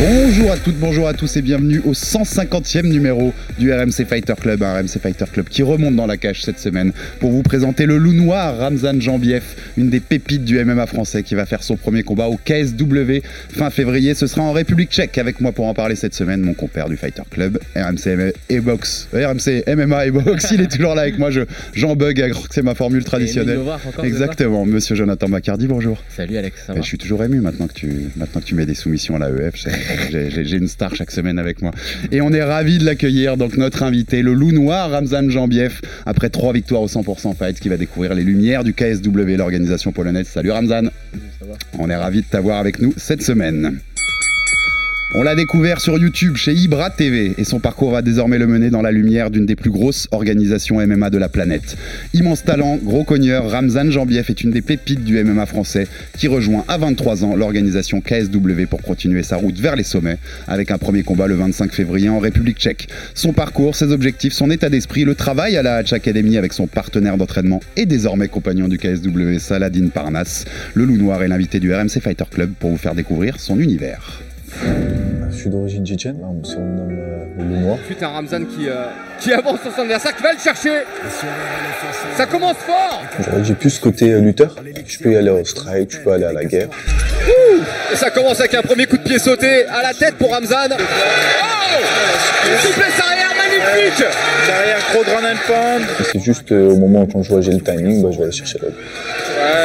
Bonjour à toutes, bonjour à tous et bienvenue au 150e numéro du RMC Fighter Club, un RMC Fighter Club qui remonte dans la cage cette semaine pour vous présenter le loup noir Ramzan Jambiev, une des pépites du MMA français qui va faire son premier combat au KSW fin février. Ce sera en République tchèque avec moi pour en parler cette semaine, mon compère du Fighter Club, RMC et Box, RMC MMA et Box, il est toujours là avec moi, je, j'en bug, c'est ma formule traditionnelle. Exactement, monsieur Jonathan Macardy, bonjour. Salut Alex, ça va je suis toujours ému maintenant que tu, maintenant que tu mets des soumissions à l'AEF. J'ai- une star chaque semaine avec moi. Et on est ravis de l'accueillir, donc notre invité, le loup noir Ramzan Jambiev, après trois victoires au 100% fight, qui va découvrir les lumières du KSW, l'organisation polonaise. Salut Ramzan. On est ravis de t'avoir avec nous cette semaine. On l'a découvert sur YouTube chez Ibra TV et son parcours va désormais le mener dans la lumière d'une des plus grosses organisations MMA de la planète. Immense talent, gros cogneur, Ramzan Jambiev est une des pépites du MMA français qui rejoint à 23 ans l'organisation KSW pour continuer sa route vers les sommets avec un premier combat le 25 février en République tchèque. Son parcours, ses objectifs, son état d'esprit, le travail à la Hatch Academy avec son partenaire d'entraînement et désormais compagnon du KSW Saladin Parnasse. Le loup noir est l'invité du RMC Fighter Club pour vous faire découvrir son univers. Je suis d'origine tchétchène, on me surnomme euh, le loup noir. Ensuite, un Ramzan qui, euh, qui avance sur son adversaire, qui va le chercher. Ça commence fort. J'ai plus ce côté euh, lutteur. Je peux y aller au strike, je peux aller à la guerre. Et ça commence avec un premier coup de pied sauté à la tête pour Ramzan. Oh magnifique Derrière, gros ground and pound. C'est juste euh, au moment quand je vois j'ai le timing, bah, je vais aller chercher l'autre.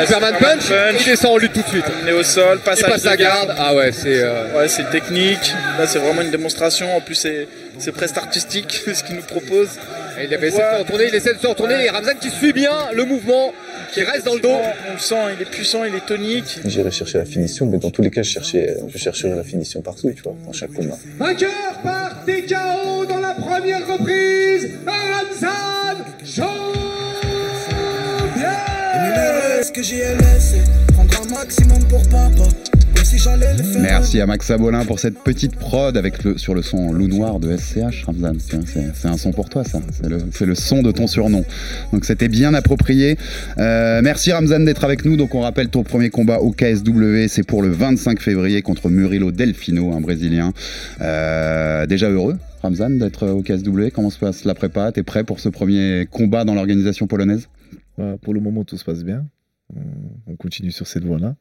Superman punch, il descend en lutte tout de suite. Amené au sol, Il passage passe la garde. Ah ouais, c'est... euh, Ouais, c'est technique. Là, c'est vraiment une démonstration. En plus, c'est c'est presque artistique ce qu'il nous propose. Il essaie de se retourner, il essaie de se retourner. Et Ramzan qui suit bien le mouvement, qui reste dans le dos. On le sent, il est puissant, il est tonique. J'irai chercher la finition, mais dans tous les cas, je, cherchais, je chercherai la finition partout, tu vois, dans chaque combat. Vainqueur par TKO dans la première reprise, Ramzan Jambiev. que j'y ai laissé Prendre un maximum pour papa si j'allais le faire Merci à Max Sabolin pour cette petite prod avec le, sur le son loup noir de SCH, Ramzan. C'est un son pour toi, ça. C'est le, son de ton surnom. Donc c'était bien approprié. Euh, merci Ramzan d'être avec nous. Donc on rappelle ton premier combat au KSW, c'est pour le 25 février contre Murilo Delfino, un Brésilien. Euh, déjà heureux, Ramzan, d'être au KSW. Comment se passe la prépa? T'es prêt pour ce premier combat dans l'organisation polonaise? Bah, pour le moment, tout se passe bien. On, on continue sur cette voie-là.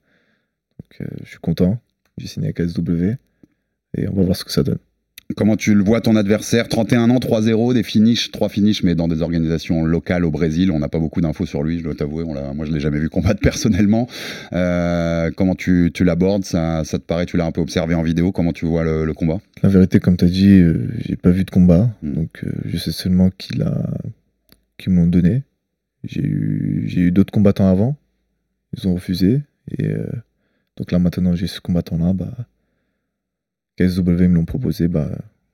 Donc, euh, je suis content. J'ai signé avec KSW et on va voir ce que ça donne. Comment tu le vois ton adversaire? 31 ans, 3-0, des finishes, 3 finishes, mais dans des organisations locales au Brésil. On n'a pas beaucoup d'infos sur lui, je dois t'avouer. Moi, je l'ai jamais vu combattre personnellement. Euh, comment tu, tu l'abordes? Ça, ça te paraît Tu l'as un peu observé en vidéo Comment tu vois le, le combat? La vérité, comme tu as dit, euh, j'ai pas vu de combat. Mm. Donc, euh, je sais seulement qu'ils m'ont donné. J'ai eu, eu d'autres combattants avant. Ils ont refusé. Et donc là, maintenant, j'ai ce combattant-là. Bah, KSW me l'ont proposé. Bah,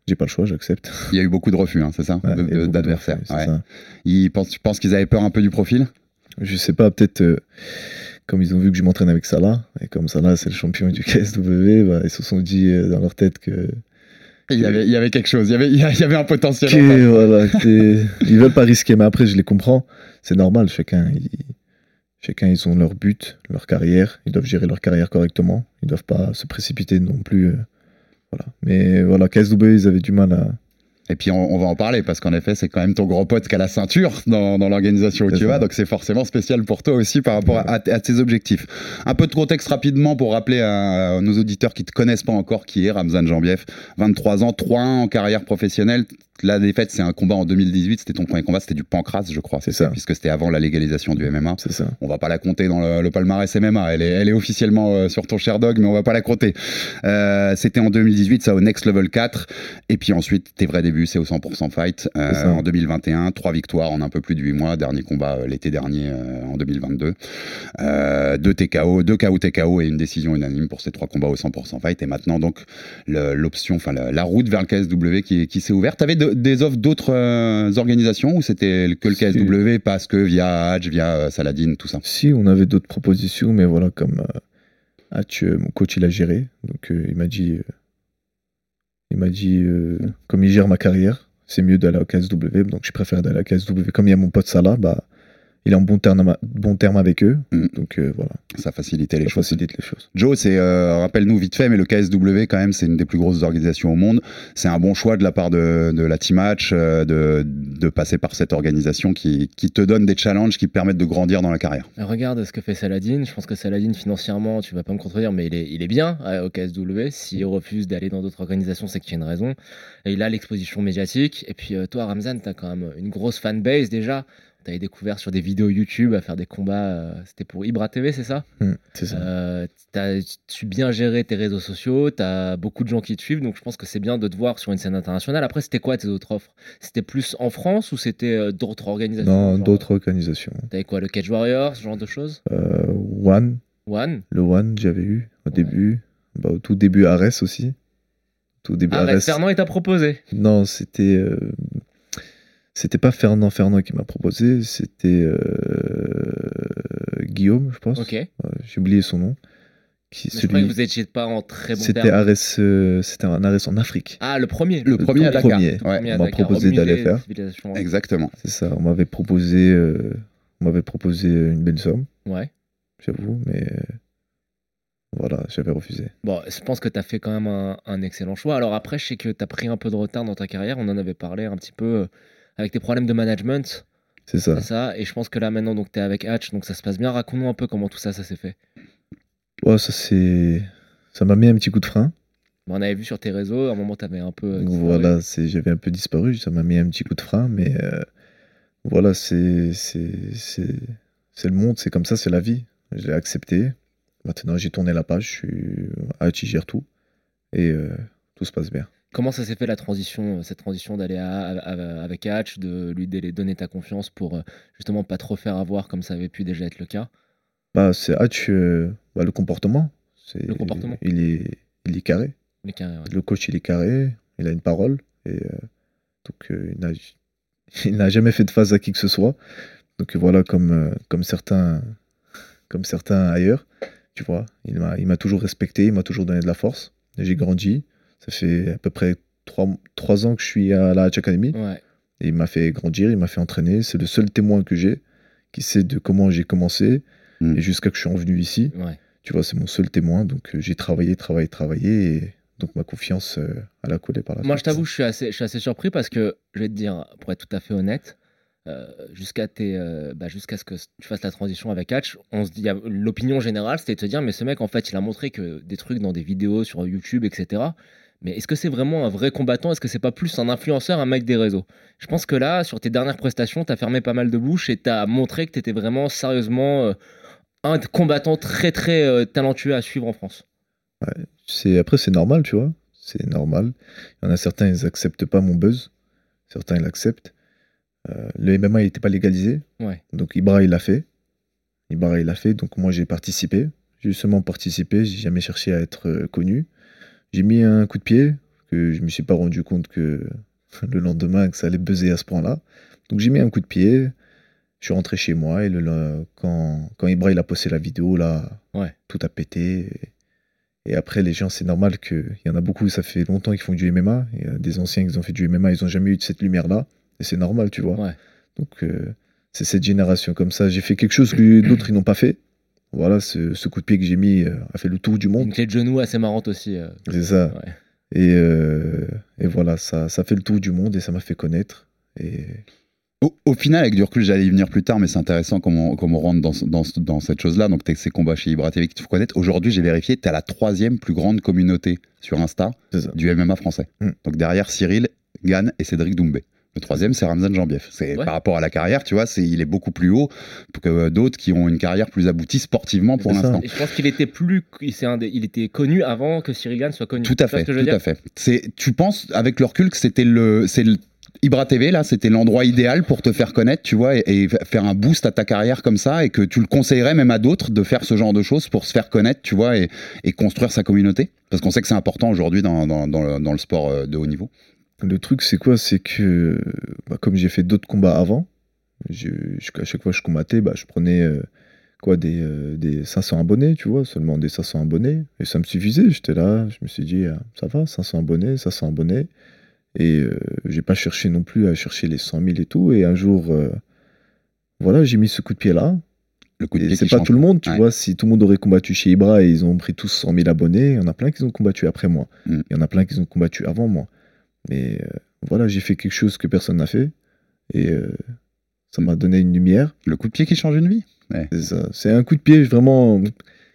j'ai pas le choix, j'accepte. Il y a eu beaucoup de refus, hein, c'est ça Ouais, D'adversaires. ouais. Ils pensent, tu penses qu'ils avaient peur un peu du profil? Je sais pas, peut-être euh, comme ils ont vu que je m'entraîne avec Salah, et comme Salah c'est le champion du KSW, bah, ils se sont dit euh, dans leur tête que. il y, avait, il y avait quelque chose, il y avait, il y avait un potentiel. en fait. voilà, que- ils veulent pas risquer, mais après je les comprends, c'est normal, chacun, chacun ils ont leur but, leur carrière, ils doivent gérer leur carrière correctement, ils doivent pas se précipiter non plus. euh, voilà. Mais voilà, KSW ils avaient du mal à. Et puis on, on va en parler parce qu'en effet, c'est quand même ton gros pote qui a la ceinture dans, dans l'organisation où tu ça. vas, donc c'est forcément spécial pour toi aussi par rapport à, à tes objectifs. Un peu de contexte rapidement pour rappeler à, nos auditeurs qui ne te connaissent pas encore qui est Ramzan Jambiev. 23 ans, 3-1 en carrière professionnelle. La défaite, c'est un combat en 2018. C'était ton premier combat, c'était du pancras, je crois. C'est ça. Puisque c'était avant la légalisation du MMA. C'est ça. On va pas la compter dans le, le palmarès MMA. Elle est, elle est officiellement euh, sur ton Sherdog, mais on va pas la compter. Euh, c'était en 2018, ça au Next Level 4. Et puis ensuite, tes vrais débuts, c'est au 100% Fight. euh, en 2021, trois victoires en un peu plus de 8 mois. Dernier combat l'été dernier, en 2022. Euh, deux TKO, deux KO TKO et une décision unanime pour ces trois combats au 100% Fight. Et maintenant, donc, l'option, enfin, la, la route vers le KSW qui, qui s'est ouverte. T'avais de- des offres d'autres euh, organisations ou c'était que le. KSW parce que via Hadj, via euh, Saladin, tout ça? Si, on avait d'autres propositions, mais voilà, comme euh, Hatch, mon coach, il a géré. Donc, il m'a dit, il m'a dit, comme il gère ma carrière, c'est mieux d'aller au KSW. Donc, je préfère d'aller à KSW. Comme il y a mon pote Salah, bah, il est en bon terme, bon terme avec eux. Mm. Donc, euh, voilà, Ça facilitait les ça choses. facilite les choses. Joe, c'est euh, rappelle-nous vite fait, mais le KSW quand même, c'est une des plus grosses organisations au monde. C'est un bon choix de la part de, de la Team Match euh, de, de passer par cette organisation qui, qui te donne des challenges qui permettent de grandir dans la carrière. Regarde ce que fait Saladin. Je pense que Saladin, financièrement, tu vas pas me contredire, mais il est, il est bien euh, au KSW. S'il refuse d'aller dans d'autres organisations, c'est qu'il y a une raison. Et il a l'exposition médiatique. Et puis, euh, toi, Ramzan, tu as quand même une grosse fanbase déjà. Tu avais découvert sur des vidéos YouTube à faire des combats. euh, C'était pour Ibra TV, c'est ça? Mm, c'est ça. Euh, t'as su bien gérer tes réseaux sociaux, tu as beaucoup de gens qui te suivent, donc je pense que c'est bien de te voir sur une scène internationale. Après, c'était quoi tes autres offres? C'était plus en France ou c'était euh, d'autres organisations? Dans genre, d'autres organisations. T'avais quoi, le Cage Warrior, ce genre de choses? Euh, One, One? Le One, j'avais eu au début. Bah, au tout début, Ares aussi. Tout début, Ares. Fernand, il t'a proposé. Non, c'était. euh, C'était pas Fernand Fernand qui m'a proposé, c'était euh, Guillaume, je pense. Ok. Mais J'ai oublié son nom. Qui, je croyais que vous étiez pas en très bon C'était euh, c'était un Ares en Afrique. Ah, le premier. Le premier à Dakar. premier. Ouais, premier à on m'a proposé d'aller faire. Exactement. C'est ça, on m'avait proposé, euh, on m'avait proposé une belle somme, Ouais. j'avoue, mais voilà, j'avais refusé. Bon, je pense que tu as fait quand même un, un excellent choix. Alors après, je sais que tu as pris un peu de retard dans ta carrière. On en avait parlé un petit peu euh, avec tes problèmes de management. C'est ça. Et je pense que là, maintenant, donc, tu es avec Hatch, donc ça se passe bien. Raconte-nous un peu comment tout ça, ça s'est fait. Ouais, ça c'est, ça m'a mis un petit coup de frein. Bon, on avait vu sur tes réseaux, à un moment, tu avais un peu. euh, disparu. voilà, c'est, j'avais un peu disparu, ça m'a mis un petit coup de frein, mais euh, voilà, c'est, c'est, c'est, c'est le monde, c'est comme ça, c'est la vie. J'ai accepté. Maintenant, j'ai tourné la page, je suis à Hachi gère tout et euh, tout se passe bien. Comment ça s'est fait la transition, euh, cette transition d'aller avec Hatch, de lui donner ta confiance pour euh, justement pas trop faire avoir comme ça avait pu déjà être le cas? Bah, c'est Hatch, euh, bah, le comportement. C'est, Le comportement. Il est, il est carré. Ouais. Le coach, il est carré, il a une parole et euh, donc euh, il n'a, il n'a jamais fait de phase à qui que ce soit. Donc voilà, comme, comme certains, comme certains ailleurs, tu vois, il m'a, il m'a toujours respecté, il m'a toujours donné de la force. J'ai grandi. Ça fait à peu près trois, trois ans que je suis à la Hatch Academy. Ouais. Et il m'a fait grandir, il m'a fait entraîner. C'est le seul témoin que j'ai qui sait de comment j'ai commencé Mm. et jusqu'à que je suis revenu ici. Ouais. Tu vois, c'est mon seul témoin. Donc euh, j'ai travaillé, travaillé, travaillé. Et donc ma confiance, euh, elle a collé par la Moi, je t'avoue, je suis assez, je suis assez surpris parce que, je vais te dire, pour être tout à fait honnête, euh, jusqu'à tes, euh, bah, jusqu'à ce que tu fasses la transition avec Hatch, on se dit, l'opinion générale, c'était de te dire, mais ce mec, en fait, il a montré que des trucs dans des vidéos sur YouTube, etc. Mais est-ce que c'est vraiment un vrai combattant? Est-ce que c'est pas plus un influenceur, un mec des réseaux? Je pense que là, sur tes dernières prestations, tu as fermé pas mal de bouches et tu as montré que tu étais vraiment sérieusement euh, un combattant très très euh, talentueux à suivre en France. C'est après c'est normal, tu vois. C'est normal. Il y en a certains ils acceptent pas mon buzz, certains ils l'acceptent. Euh, le MMA il n'était pas légalisé, Ouais. donc Ibra il l'a fait. Ibra il l'a fait, donc moi j'ai participé. J'ai seulement participé, j'ai jamais cherché à être connu. J'ai mis un coup de pied que je me suis pas rendu compte que le lendemain que ça allait buzzer à ce point-là. Donc j'ai mis un coup de pied. Je suis rentré chez moi et le, le- quand, quand Ibra il a posté la vidéo là, Ouais. tout a pété. Et, et après les gens c'est normal qu'il y en a beaucoup, ça fait longtemps qu'ils font du MMA. Il y a des anciens qui ont fait du MMA, ils ont jamais eu de cette lumière là. Et c'est normal, tu vois. Ouais. Donc euh, c'est cette génération comme ça. J'ai fait quelque chose que d'autres ils n'ont pas fait. Voilà, ce, ce coup de pied que j'ai mis euh, a fait le tour du Une monde. clé de genou assez marrante aussi. euh. C'est ça. Ouais. Et, euh, et voilà, ça, ça fait le tour du monde et ça m'a fait connaître. Et Au, au final, avec du recul, j'allais y venir plus tard, mais c'est intéressant comment, comment on rentre dans, dans, dans cette chose-là. Donc, tu ces combats chez Ibra TV qui te font connaître. Aujourd'hui, j'ai vérifié, tu as la troisième plus grande communauté sur Insta du MMA français. Mm. Donc, derrière Cyril Gann et Cédric Doumbé. Le troisième, c'est Ramzan Jambief. C'est Ouais. par rapport à la carrière, tu vois, c'est il est beaucoup plus haut que d'autres qui ont une carrière plus aboutie sportivement pour l'instant. Je pense qu'il était plus, c'est un des- il était connu avant que Cyril Gann soit connu. Tout à fait, tout à fait. C'est, tu penses avec le recul que c'était le, c'est le Ibra TV là, c'était l'endroit idéal pour te faire connaître, tu vois, et, et faire un boost à ta carrière comme ça, et que tu le conseillerais même à d'autres de faire ce genre de choses pour se faire connaître, tu vois, et, et construire sa communauté, parce qu'on sait que c'est important aujourd'hui dans, dans, dans le, dans le sport euh, de haut niveau. Le truc, c'est quoi? C'est que, bah, comme j'ai fait d'autres combats avant, je, je- à chaque fois que je combattais, bah, je prenais euh, quoi, des, euh, des 500 abonnés, tu vois, seulement des 500 abonnés. Et ça me suffisait. J'étais là, je me suis dit, ah, ça va, 500 abonnés, 500 abonnés. Et euh, j'ai pas cherché non plus à chercher les 100 000 et tout. Et un jour, euh, voilà, j'ai mis ce coup de pied-là. Le coup de pied c'est pas change. tout le monde, tu Ouais. vois. Si tout le monde aurait combattu chez Ibra et ils ont pris tous 100 000 abonnés, il y en a plein qui ont combattu après moi. Mm. Il y en a plein qui ont combattu avant moi. Mais euh, voilà, j'ai fait quelque chose que personne n'a fait. Et euh, ça m'a donné une lumière. Le coup de pied qui change une vie. Ouais. C'est ça. C'est un coup de pied vraiment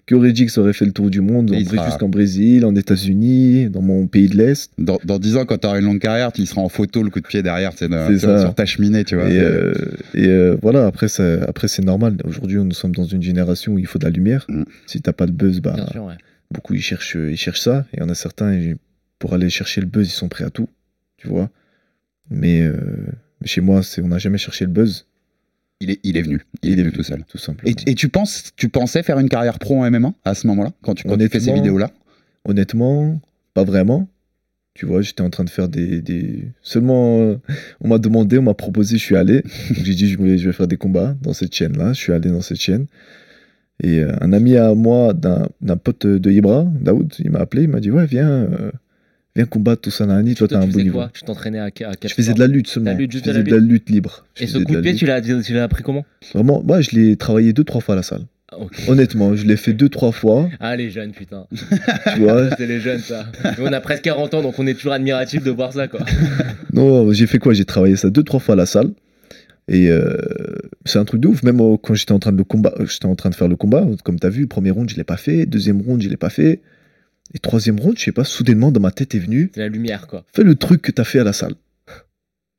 qui aurait dit que ça aurait fait le tour du monde, sera- jusqu'en Brésil, en États-Unis, dans mon pays de l'Est. Dans, dans 10 ans, quand tu auras une longue carrière, tu seras en photo le coup de pied derrière, C'est sur, ça. sur ta cheminée, tu vois. Et, euh, et, euh, voilà, après, ça- après c'est normal. Aujourd'hui, nous sommes dans une génération où il faut de la lumière. Mm. Si t'as pas de buzz, bah, Bien sûr, ouais. beaucoup ils cherchent, ils cherchent ça. Et il y en a certains, pour aller chercher le buzz, ils sont prêts à tout. Tu vois Mais euh, chez moi, c'est, on n'a jamais cherché le buzz. il, est, il est venu. Il, est venu tout seul. Tout simplement. Et, et tu, penses, tu pensais faire une carrière pro en MMA à ce moment-là, quand tu, quand tu fais ces vidéos-là? Honnêtement, pas vraiment. Tu vois, j'étais en train de faire des. des- Seulement, euh, on m'a demandé, on m'a proposé, je suis allé. J'ai dit, je, voulais, je vais faire des combats dans cette chaîne-là. Je suis allé dans cette chaîne. Et euh, un ami à moi, d'un d'un pote de Ibra, Daoud, il m'a appelé, il m'a dit, ouais, viens, euh, viens combattre tout ça, Nani, toi, Toi, t'as un bon niveau. quoi Tu t'entraînais à, à Je faisais de la lutte seulement. La lutte, je de faisais la de la lutte. libre. Je Et ce de coup de pied, tu l'as, appris comment Vraiment, moi, je l'ai travaillé deux, trois fois à la salle. Ah. Honnêtement, je l'ai fait deux, trois fois. Ah, les jeunes, putain. Tu vois, C'est les jeunes, ça. On a presque 40 ans, donc on est toujours admiratif de voir ça, quoi. Non, j'ai fait quoi? J'ai travaillé ça deux, trois fois à la salle. Et euh, c'est un truc de ouf. Même euh, quand j'étais en train de combat, j'étais en train de faire le combat, comme tu as vu, premier round, je l'ai pas fait. Deuxième round, je l'ai pas fait. Et troisième round, je sais pas, soudainement, dans ma tête est venu, C'est la lumière, quoi. fais le truc que tu as fait à la salle.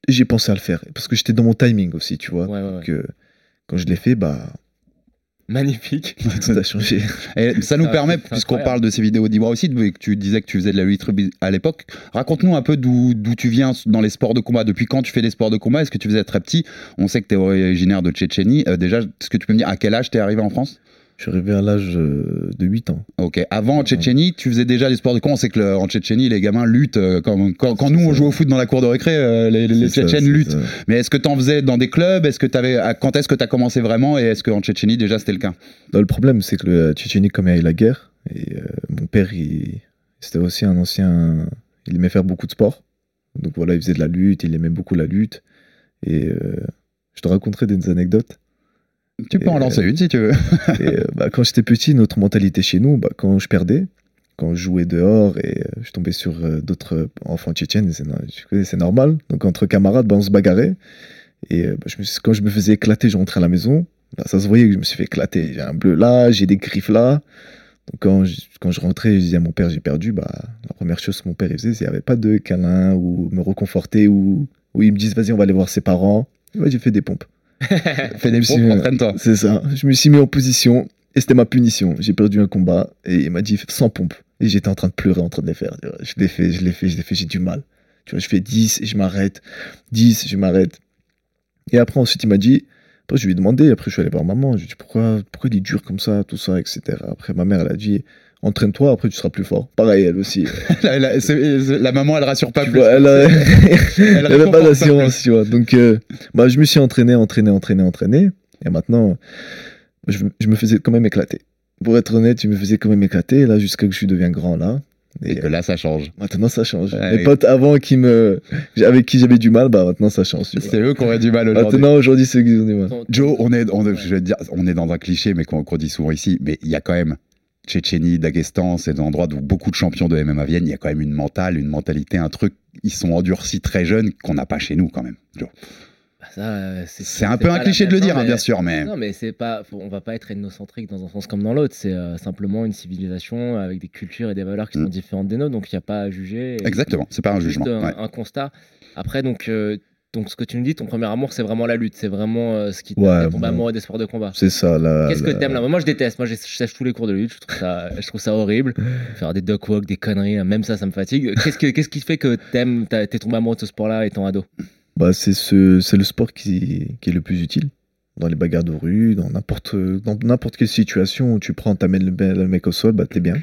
Et j'ai pensé à le faire. Parce que j'étais dans mon timing aussi, tu vois. Ouais, ouais, ouais. Donc, euh, quand je l'ai fait, bah, Magnifique. tout a changé. Et ça nous Ah, permet, puisqu'on parle de ces vidéos d'Ibra aussi, de- que tu disais que tu faisais de la lutte à l'époque. Raconte-nous un peu d'où d'où tu viens dans les sports de combat. Depuis quand tu fais des sports de combat? Est-ce que tu faisais très petit? On sait que tu es originaire de Tchétchénie. Euh, déjà, est-ce que tu peux me dire à quel âge tu es arrivé en France? Je suis arrivé à l'âge euh, de 8 ans. Ok. Avant en Tchétchénie, tu faisais déjà des sports de combat. On sait que le- en Tchétchénie, les gamins luttent. euh, quand quand, quand C'est nous, on joue au foot dans la cour de récré, euh, les, les C'est ça, Tchétchènes luttent. ça. Mais est-ce que tu en faisais dans des clubs? Est-ce que t'avais, à- Quand est-ce que tu as commencé vraiment? Et est-ce qu'en Tchétchénie, déjà, c'était le cas? Non, le problème, c'est que le Tchétchénie, comme il y a eu la guerre, et euh, mon père, il, c'était aussi un ancien. Il aimait faire beaucoup de sport. Donc voilà, il faisait de la lutte, il aimait beaucoup la lutte. Et euh, je te raconterai des anecdotes. Tu peux en lancer une si tu veux. Et, euh, bah, quand j'étais petit, notre mentalité chez nous, bah, quand je perdais, quand je jouais dehors et euh, je tombais sur euh, d'autres enfants tchétchènes, c'est, normal. Donc entre camarades, bah, on se bagarrait. Et bah, je me suis- quand je me faisais éclater, je rentrais à la maison. Bah, ça se voyait que je me suis fait éclater. J'ai un bleu là, j'ai des griffes là. Donc quand je, quand je rentrais, je disais à mon père, j'ai perdu. Bah, la première chose que mon père il faisait, c'est qu'il n'y avait pas de câlin ou me réconforter ou, ou ils me disent, vas-y, on va aller voir ses parents. Moi, j'ai fait des pompes. Entraîne-toi. C'est ça. Je me suis mis en position et c'était ma punition. J'ai perdu un combat et il m'a dit sans pompe. Et j'étais en train de pleurer en train de les faire. Je l'ai fait, je l'ai fait, je l'ai fait, j'ai du mal. Tu vois, je fais 10 et je m'arrête. 10, je m'arrête. Et après, ensuite, il m'a dit. Après, je lui ai demandé. Après, je suis allé voir maman. Je lui ai dit pourquoi, pourquoi il est dur comme ça, tout ça, etc. Après, ma mère, elle a dit entraîne-toi, après, tu seras plus fort. Pareil, elle aussi. la, maman, elle rassure pas Tu plus. vois, elle a- elle avait réconforte pas d'assurance, tu vois. Donc, euh, bah, je me suis entraîné, entraîné, entraîné, entraîné. Et maintenant, je, je me faisais quand même éclater. Pour être honnête, je me faisais quand même éclater, là, jusqu'à que je devienne grand, là. Et que là, ça change. Maintenant, ça change. Ouais, Mes oui. potes avant qui me, avec qui j'avais du mal, bah maintenant, ça change. C'est eux qui auraient du mal aujourd'hui. Maintenant, aujourd'hui, c'est eux qui ont du mal. Joe, on est, on, je vais te dire, on est dans un cliché, mais qu'on qu'on dit souvent ici, mais il y a quand même Tchétchénie, Daghestan, c'est des endroits où beaucoup de champions de MMA viennent. Il y a quand même une mentale, une mentalité, un truc. Ils sont endurcis très jeunes qu'on n'a pas chez nous quand même. Bah, Ça, euh, C'est un peu un cliché de le dire, hein, bien sûr, mais. Non, mais c'est pas. faut- on va pas être ethnocentrique dans un sens comme dans l'autre. C'est euh, simplement une civilisation avec des cultures et des valeurs qui sont différentes des nôtres. Donc il n'y a pas à juger. Mm. Exactement, c'est pas un jugement. Un, ouais. un constat. Après, donc, euh, donc, ce que tu nous dis, ton premier amour, c'est vraiment la lutte. C'est vraiment euh, ce qui t'a Ouais, fait tomber amoureux des sports de combat. C'est ça. La, Qu'est-ce que t'aimes là? Moi, je déteste. Moi, je sèche tous les cours de lutte. Je trouve ça, je trouve ça horrible. Faire des duck walk, des conneries, même ça, ça me fatigue. Qu'est-ce, que, qu'est-ce qui fait que t'aimes, t'es tombé amoureux de ce sport-là étant ado? Bah, c'est ce, c'est le sport qui, qui est le plus utile dans les bagarres de rue, dans n'importe, dans n'importe quelle situation où tu prends, t'amènes le, le mec au sol, bah t'es bien.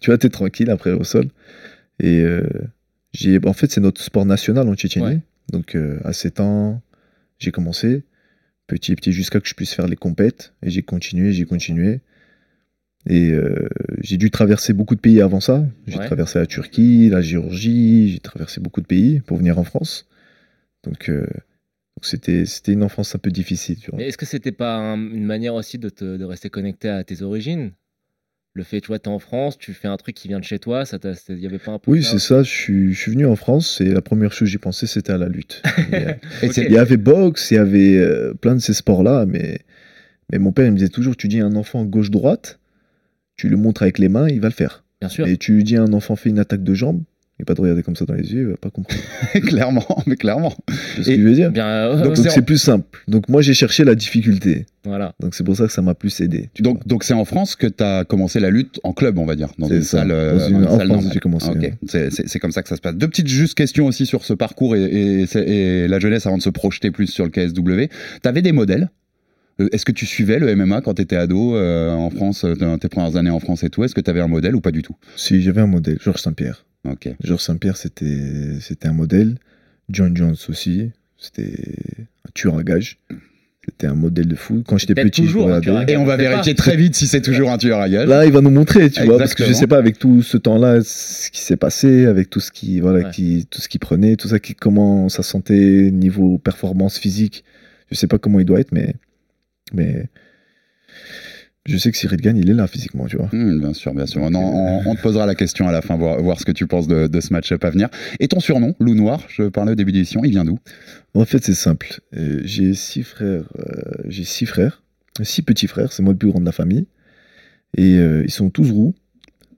Tu vois, t'es tranquille après au sol. Et euh, j'ai, en fait, c'est notre sport national en Tchétchénie. Ouais. Donc euh, à 7 ans, j'ai commencé petit à petit jusqu'à que je puisse faire les compètes. Et j'ai continué, j'ai continué. Et euh, j'ai dû traverser beaucoup de pays avant ça. J'ai Ouais. traversé la Turquie, la Géorgie, j'ai traversé beaucoup de pays pour venir en France. Donc, euh, c'était, c'était une enfance un peu difficile. Est-ce que c'était pas un- une manière aussi de, te, de rester connecté à tes origines? Le fait, tu vois, t'es en France, tu fais un truc qui vient de chez toi, ça il y avait pas un peu Oui, c'est ça. Je suis, je suis venu en France et la première chose que j'ai pensé, c'était à la lutte. Il y avait boxe, il y avait euh, plein de ces sports-là, mais, mais mon père il me disait toujours tu dis à un enfant gauche-droite, tu le montres avec les mains, il va le faire. Bien sûr. Et tu lui dis à un enfant fais une attaque de jambe, il va pas te regarder comme ça dans les yeux, il va pas comprendre. clairement, mais clairement. C'est ce que je veux dire Bien, euh, Donc c'est- donc c'est plus simple. Donc moi j'ai cherché la difficulté. Voilà. Donc c'est pour ça que ça m'a plus aidé. tu Donc, donc c'est en France que tu as commencé la lutte en club, on va dire, dans C'est une ça. salle, euh, Dans une- une en salle j'ai commencé. C'est- C'est c'est comme ça que ça se passe. Deux petites juste questions aussi sur ce parcours et, et- et la jeunesse avant de se projeter plus sur le KSW. T'avais des modèles? Euh, Est-ce que tu suivais le MMA quand tu étais ado euh, en France, dans tes premières années en France et tout? Est-ce que tu avais un modèle ou pas du tout? Si j'avais un modèle, Georges Saint-Pierre. Ok. Georges Saint-Pierre, c'était, c'était un modèle. John Jones aussi, c'était un tueur à gage. C'était un modèle de fou. Quand j'étais petit, je regardais. Et on va vérifier pas. très vite si c'est toujours un tueur à gage. Là, il va nous montrer, tu vois, parce que je sais pas avec tout ce temps-là, ce qui s'est passé, avec tout ce qui, voilà, Ouais. qui, tout ce qu'il prenait, tout ça, qui, comment ça sentait niveau performance physique. Je sais pas comment il doit être, mais, mais je sais que Cyril Gagne, il est là physiquement, tu vois. Hmm, bien sûr, bien sûr. On, en- on- on te posera la question à la fin, voir, voir ce que tu penses de, de ce match-up à venir. Et ton surnom, Loup Noir, je parlais au début d'édition, il vient d'où? En fait, c'est simple. Euh, j'ai six frères. euh, j'ai six frères, six petits frères. C'est moi le plus grand de la famille. Et euh, ils sont tous roux,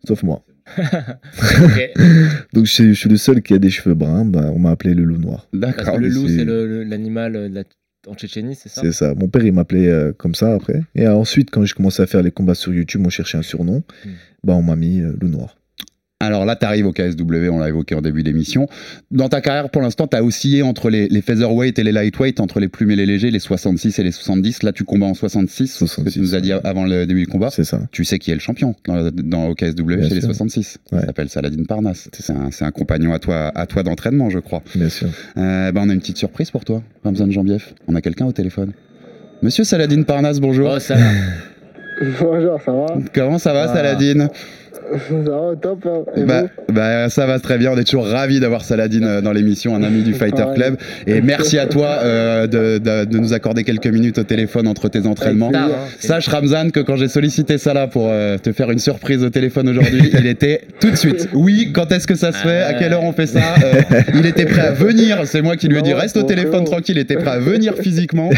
sauf moi. Donc je, suis- je suis le seul qui a des cheveux bruns. bah, on m'a appelé le loup noir. D'accord. le loup, c'est- l'animal euh, de la- en Tchétchénie, c'est ça? C'est ça. Mon père, il m'appelait euh, comme ça après. Et euh, ensuite, quand j'ai commencé à faire les combats sur YouTube, on cherchait un surnom. Hmm. Bah, on m'a mis euh, loup noir. Alors là, tu arrives au KSW, on l'a évoqué en début d'émission. Dans ta carrière, pour l'instant, tu as oscillé entre les, les featherweight et les lightweight, entre les plumes et les légers, les 66 et les 70. Là, tu combats en 66, ce que 66, tu nous as dit avant le début du combat. C'est ça. Tu sais qui est le champion dans, dans au KSW Bien chez les sûr. 66. Il Ouais. s'appelle Saladin Parnasse. C'est un, c'est un compagnon à toi, à toi d'entraînement, je crois. Bien sûr. Euh, bah, on a une petite surprise pour toi, Ramzan Jambief. On a quelqu'un au téléphone. Monsieur Saladin Parnasse, bonjour. Oh, ça va. Bonjour, ça va? Comment ça va, Ah. Saladin? Ça va top hein Et bah, bah, ça va très bien, on est toujours ravis d'avoir Saladin euh, dans l'émission, un ami du Fighter. Club. Et merci à toi euh, de, de- de nous accorder quelques minutes au téléphone entre tes entraînements. Tard, hein. Sache Ramzan que quand j'ai sollicité Salah pour euh, te faire une surprise au téléphone aujourd'hui, il était tout de suite. Oui, quand est-ce que ça se fait? À quelle heure on fait ça? Euh, Il était prêt à venir. C'est moi qui lui ai dit reste au téléphone tranquille. Il était prêt à venir physiquement.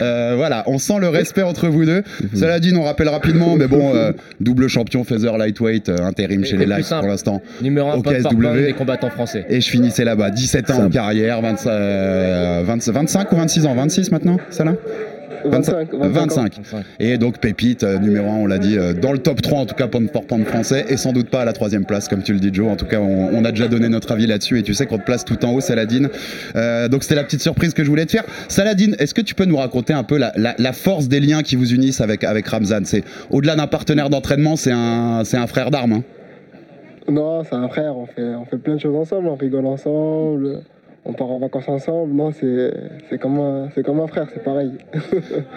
Euh, voilà, on sent le respect entre vous deux. Saladin, on rappelle rapidement, mais bon, euh, double champion Feather Lightweight, euh, intérim Et chez le les simple. pour l'instant. Numéro 1 Au KSW. des combattants français. Et je finissais là-bas, 17 ans en carrière, 25, euh, 20 25 ou 26 ans? 26 maintenant, ça là 25, 25 ans. 25. Et donc Pépite, euh, numéro 1, on l'a dit, euh, dans le top 3 en tout cas pound français, et sans doute pas à la troisième place, comme tu le dis Joe. En tout cas, on, on a déjà donné notre avis là-dessus, et tu sais qu'on te place tout en haut, Saladin. Euh, donc c'était la petite surprise que je voulais te faire. Saladin, est-ce que tu peux nous raconter un peu la, la- la force des liens qui vous unissent avec, avec Ramzan? C'est Au-delà d'un partenaire d'entraînement, c'est un, c'est un frère d'armes. hein. Non, c'est un frère, on fait, on fait plein de choses ensemble, on rigole ensemble, on part en vacances ensemble. Non, c'est c'est comme, un- c'est comme un frère, c'est pareil.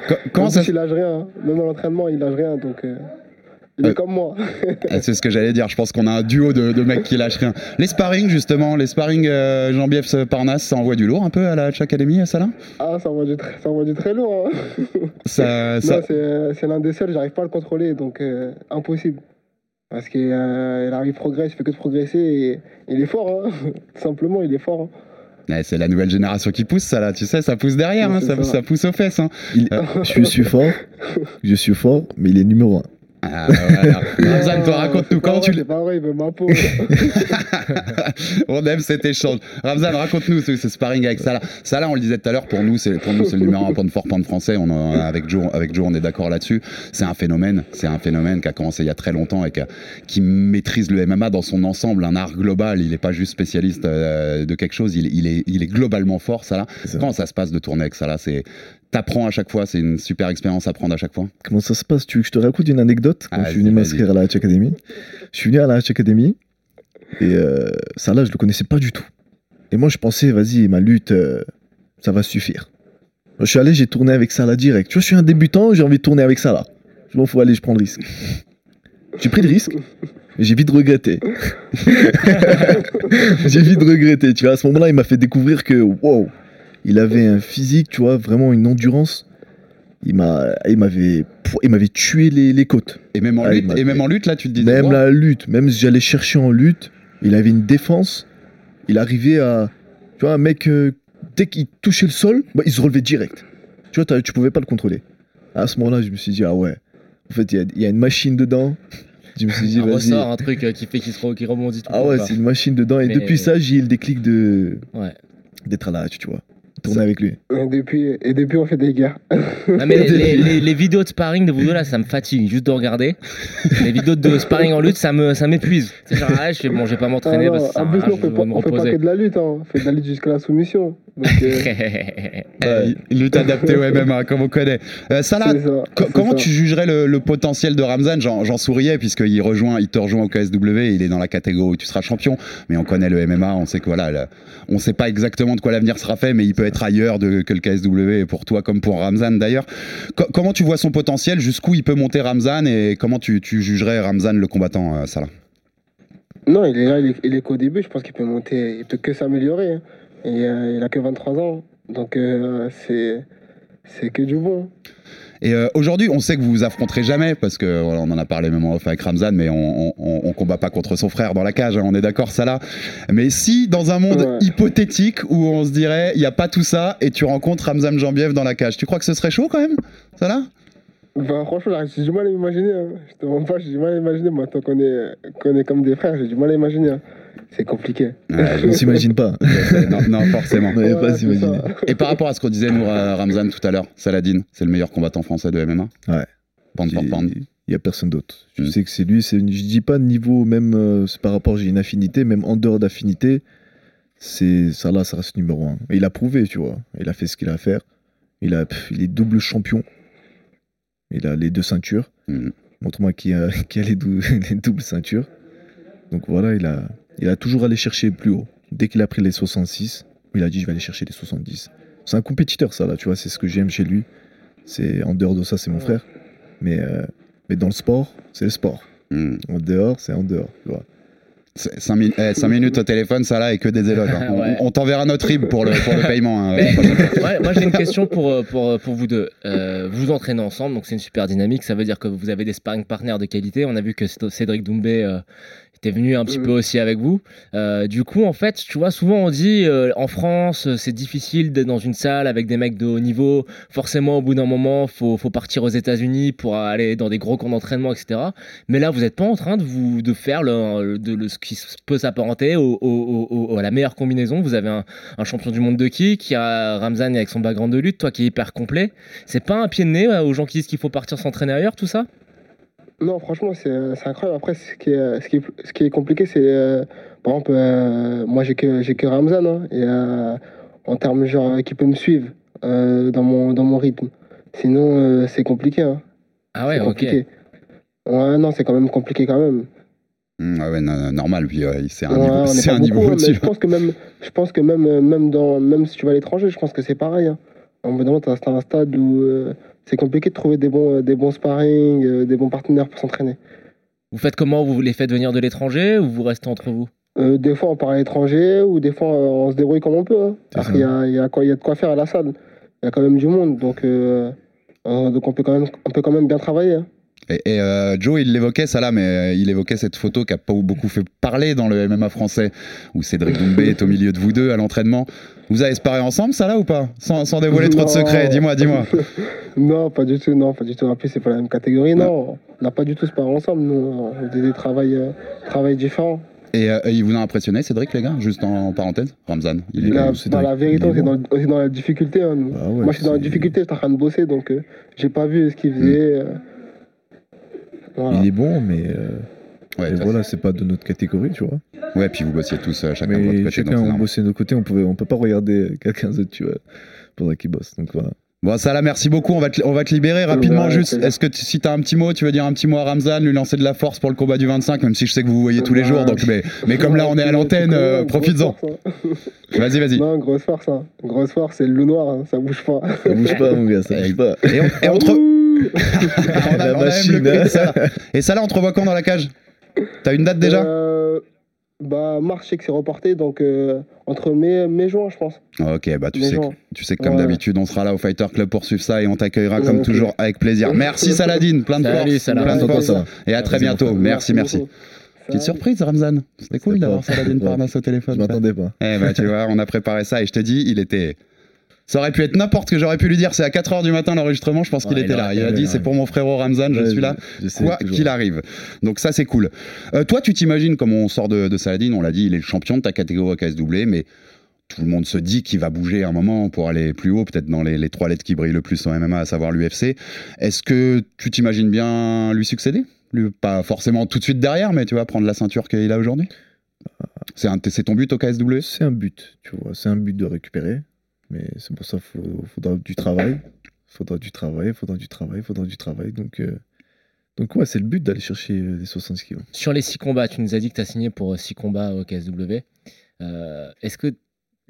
Co- Comment En ça plus, il lâche rien, hein. même à l'entraînement, il lâche rien, donc euh, il Euh, est comme moi. Ah, C'est ce que j'allais dire. Je pense qu'on a un duo de, de mecs qui lâchent rien. Les sparring, justement, les sparring euh, Jean-Bief Parnasse, ça envoie du lourd un peu à la Hatch Academy, ça là Ah, ça envoie du, très- ça envoie du très lourd. hein. ça, ça- Non, c'est l'un des seuls, j'arrive pas à le contrôler, donc euh, impossible. Parce qu'il euh, il arrive progresse, il fait que de progresser et il est fort, hein. Tout simplement, il est fort. hein. Ouais, c'est la nouvelle génération qui pousse, ça là, tu sais, ça pousse derrière, hein, ça, ça. ça pousse aux fesses. hein. Il- je suis fort, je suis fort, mais il est numéro un. Ah, voilà. Ramzan, toi, raconte-nous comment tu C'est pas vrai, il veut ma peau. On aime cet échange. Ramzan, raconte-nous ce, ce sparring avec Salah. Salah, on le disait tout à l'heure, pour nous, c'est pour nous c'est le numéro un point de fort point de français. On en- avec Joe, avec Joe, on est d'accord là-dessus. C'est un phénomène, c'est un phénomène qui a commencé il y a très longtemps et qui, a- qui maîtrise le MMA dans son ensemble, un art global. Il n'est pas juste spécialiste euh, de quelque chose. Il, il est, il est globalement fort, Salah. Comment ça se passe de tourner avec Salah? C'est T'apprends à chaque fois, c'est une super expérience à prendre à chaque fois. Comment ça se passe? Tu veux que je te raconte une anecdote Quand Ah, je suis venu m'inscrire à la Hatch Academy, je suis venu à la Hatch Academy et euh, ça là, je le connaissais pas du tout. Et moi, je pensais, vas-y, ma lutte, euh, ça va suffire. Je suis allé, j'ai tourné avec Salah direct. Tu vois, je suis un débutant, j'ai envie de tourner avec Salah. Je m'en fous, allez, je prends le risque. J'ai pris le risque, mais j'ai vite regretté. j'ai vite regretté, tu vois. À ce moment-là, il m'a fait découvrir que, wow, il avait un physique, tu vois, vraiment une endurance. Il m'a, il m'avait, il m'avait tué les, les côtes. Et même en Ah, lutte, et même en lutte, là, tu te disais. Même la lutte, même si j'allais chercher en lutte, il avait une défense. Il arrivait à, tu vois, un mec euh, dès qu'il touchait le sol, bah, il se relevait direct. Tu vois, tu pouvais pas le contrôler. À ce moment-là, je me suis dit ah ouais, en fait, il y a- il y, a une machine dedans. Je me suis dit un ressort, un truc euh, qui fait qu'il qui rebondit tout Ah ouais, c'est une machine dedans. Et Mais- depuis ça, j'ai eu le déclic de Ouais. d'être à la tu vois, tourner avec lui. Et depuis, et depuis, on fait des guerres. Ah, mais les, les- les- les vidéos de sparring de vous deux là, ça me fatigue juste de regarder. les vidéos de sparring en lutte, ça me ça m'épuise. C'est genre, ah, je fais bon, je vais pas m'entraîner Ah non, parce que ça plus, on fait je pas, vais me on fait pas reposer. que de la lutte, hein. on fait de la lutte jusqu'à la soumission. Donc, euh, Euh, lutte adaptée au MMA, comme on connaît. Euh, Salah, ça, comment ça. tu jugerais le, le potentiel de Ramzan? J'en j'en souriais puisqu'il rejoint, il te rejoint au KSW, il est dans la catégorie où tu seras champion, mais on connaît le MMA, on sait que voilà, le- on sait pas exactement de quoi l'avenir sera fait, mais il peut être ailleurs de- que le KSW pour toi comme pour Ramzan d'ailleurs. Co- comment tu vois son potentiel? Jusqu'où il peut monter Ramzan? Et comment tu, jugerais Ramzan le combattant, euh, Salah? Non, il est là, il est, qu'au début, je pense qu'il peut monter, il peut que s'améliorer. hein. Euh, il a que 23 ans, donc euh, c'est que du bon. Et euh, aujourd'hui, on sait que vous vous affronterez jamais parce que voilà, on en a parlé même en off avec Ramzan, mais on, on, combat pas contre son frère dans la cage. hein, on est d'accord, ça là. Mais si dans un monde Ouais. hypothétique où on se dirait il y a pas tout ça et tu rencontres Ramzan Jambiev dans la cage, tu crois que ce serait chaud quand même, ça là Bah, franchement, là, j'ai du mal à imaginer. hein. Je te mens pas, j'ai du mal à imaginer. Moi, tant qu'on est, qu'on est comme des frères, j'ai du mal à imaginer. hein. C'est compliqué. On s'imagine pas. non, non, forcément. On pas Ouais, s'imaginer. Et par rapport à ce qu'on disait nous Ra- Ramzan tout à l'heure, Saladin, c'est le meilleur combattant français de MMA. Ouais. Il n'y a personne d'autre. Je Mm. sais que c'est lui. c'est une- Je dis pas niveau même euh, c'est par rapport j'ai une affinité, même en dehors d'affinité, c'est ça là, ça reste numéro un. Et il a prouvé, tu vois. Il a fait ce qu'il a à faire. Il a, pff, il est double champion. Il a les deux ceintures. Mm. Montre-moi qui a, qui a les, dou- les doubles ceintures. Donc voilà, il a, il a toujours allé chercher plus haut. Dès qu'il a pris les 66, il a dit je vais aller chercher les 70. C'est un compétiteur ça là, tu vois. C'est ce que j'aime chez lui. C'est en dehors de ça, c'est mon frère. Mais, euh, mais dans le sport, c'est le sport. Mm. En dehors, c'est en dehors. Tu vois. 5 minutes au téléphone, ça là, et que des éloges. hein. On- Ouais. On, t'enverra notre RIB pour le, pour le paiement. hein. Ouais, moi j'ai une question pour, euh, pour, euh, pour vous deux. Euh, vous vous entraînez ensemble, donc c'est une super dynamique. Ça veut dire que vous avez des sparring partners de qualité. On a vu que Céd- Cédric Doumbé euh, était venu un petit peu aussi avec vous. Euh, du coup, en fait, tu vois, souvent on dit euh, en France, euh, c'est difficile d'être dans une salle avec des mecs de haut niveau. Forcément, au bout d'un moment, faut, faut partir aux États-Unis pour aller dans des gros camps d'entraînement, etc. Mais là, vous n'êtes pas en train de vous de faire le, de, le- ce qui peut s'apparenter au- au- au- au- à la meilleure combinaison. Vous avez un, un champion du monde de kick, qui a Ramzan avec son background de lutte, toi qui est hyper complet. C'est pas un pied de nez aux gens qui disent qu'il faut partir s'entraîner ailleurs, tout ça? Non, franchement, c'est c'est incroyable. Après, ce qui est, ce qui est, ce qui est compliqué, c'est. euh, par exemple, euh, moi, j'ai que, Ramzan. hein, et euh, en termes, genre, qui peut me suivre euh, dans, mon, dans mon rythme. Sinon, euh, c'est compliqué. hein. Ah ouais, C'est ok. compliqué. Ouais, non, c'est quand même compliqué quand même. Mm, ah ouais, non, normal, puis euh, c'est un Ouais, niveau, c'est un niveau beaucoup, hein, je pense que même, je pense que même, euh, même, dans, même si tu vas à l'étranger, je pense que c'est pareil. Hein. En bout d'un moment, un stade où euh, c'est compliqué de trouver des bons, euh, des bons sparring, euh, des bons partenaires pour s'entraîner. Vous faites comment Vous les faites venir de l'étranger ou vous restez entre vous? Euh, des fois, on part à l'étranger ou des fois, euh, on se débrouille comme on peut. hein. Il y a, y, a y de quoi faire à la salle. Il y a quand même du monde, donc, euh, donc on, peut quand même, on peut quand même bien travailler. hein. Et, et, euh, Joe, il l'évoquait ça là, mais euh, il évoquait cette photo qui a pas beaucoup fait parler dans le MMA français, où Cédric Doumbé est au milieu de vous deux à l'entraînement. Vous avez sparé ensemble, ça là ou pas? Sans, sans dévoiler trop de Non. secrets, dis-moi, dis-moi. non, pas du tout, non, pas du tout. En plus, c'est pas la même catégorie, non. On n'a pas du tout sparé ensemble, nous. On faisait des travails, euh, travails différents. Et euh, il vous a impressionné, Cédric, les gars? Juste en, en parenthèse Ramzan, il est La, c'est bah, la vérité, est est, bon. dans, est dans la difficulté. hein. Bah ouais, Moi, je suis dans la c'est- difficulté, j'étais en train de bosser, donc euh, j'ai pas vu ce qu'il faisait. euh, voilà. Il est bon, mais, euh, Ouais, mais voilà, c'est pas de notre catégorie, tu vois. Ouais, puis vous bossiez tous euh, chacun de votre Mais côté. chacun, on bossait de notre côté, on pouvait, on peut pas regarder quelqu'un d'autre, tu vois, pendant qu'il bosse. Donc voilà. Bon, là, merci beaucoup. On va te, on va te libérer rapidement. Ouais, juste, est-ce que tu- si tu as un petit mot, tu veux dire un petit mot à Ramzan, lui lancer de la force pour le combat du 25, même si je sais que vous vous voyez tous les Ouais. jours. Donc, mais, mais comme là, on est à l'antenne, euh, profites-en. hein. Vas-y, vas-y. Non, grosse force, hein. grosse force, c'est le loup noir, hein, ça bouge pas. Ça bouge pas, mon gars, ça bouge pas. Et on, et on te re- on a- La on a même machine, le de hein. ça. Et ça là, on te revoit quand dans la cage? T'as une date déjà? Euh, Bah, mars, je sais que c'est reporté, donc euh, entre mai, mai juin, je pense. Ok, bah tu sais, que, tu sais que comme ouais. d'habitude, on sera là au Fighter Club pour suivre ça et on t'accueillera comme toujours avec plaisir. Merci Saladine, plein de Salut, force, Salah. plein de force. Et à très bientôt. Merci, merci. Petite surprise, Ramzan. C'était cool d'avoir Saladin Ouais. Parnasse au téléphone. Je m'attendais pas. Eh bah tu vois, on a préparé ça et je te dis, il était. Ça aurait pu être n'importe que j'aurais pu lui dire. C'est à 4h du matin l'enregistrement, je pense qu'il était là. Il a dit c'est pour mon frérot Ramzan, je suis là. je sais, Quoi qu'il arrive. Donc ça c'est cool. Euh, toi tu t'imagines, comme on sort de, de Saladin, on l'a dit, il est le champion de ta catégorie au KSW, mais tout le monde se dit qu'il va bouger un moment pour aller plus haut, peut-être dans les, les trois lettres qui brillent le plus en MMA, à savoir l'UFC. Est-ce que tu t'imagines bien lui succéder? Lui, Pas forcément tout de suite derrière, mais tu vas prendre la ceinture qu'il a aujourd'hui? C'est ton but au KSW C'est un but, tu vois. C'est un but de récupérer. Mais c'est pour ça qu'il faudra du travail. faudra du travail, faudra du travail, faudra du travail. Donc, euh, ouais, c'est le but d'aller chercher euh, les 70 kilos. Sur les six combats, tu nous as dit que tu as signé pour 6 combats au KSW. Euh, Est-ce que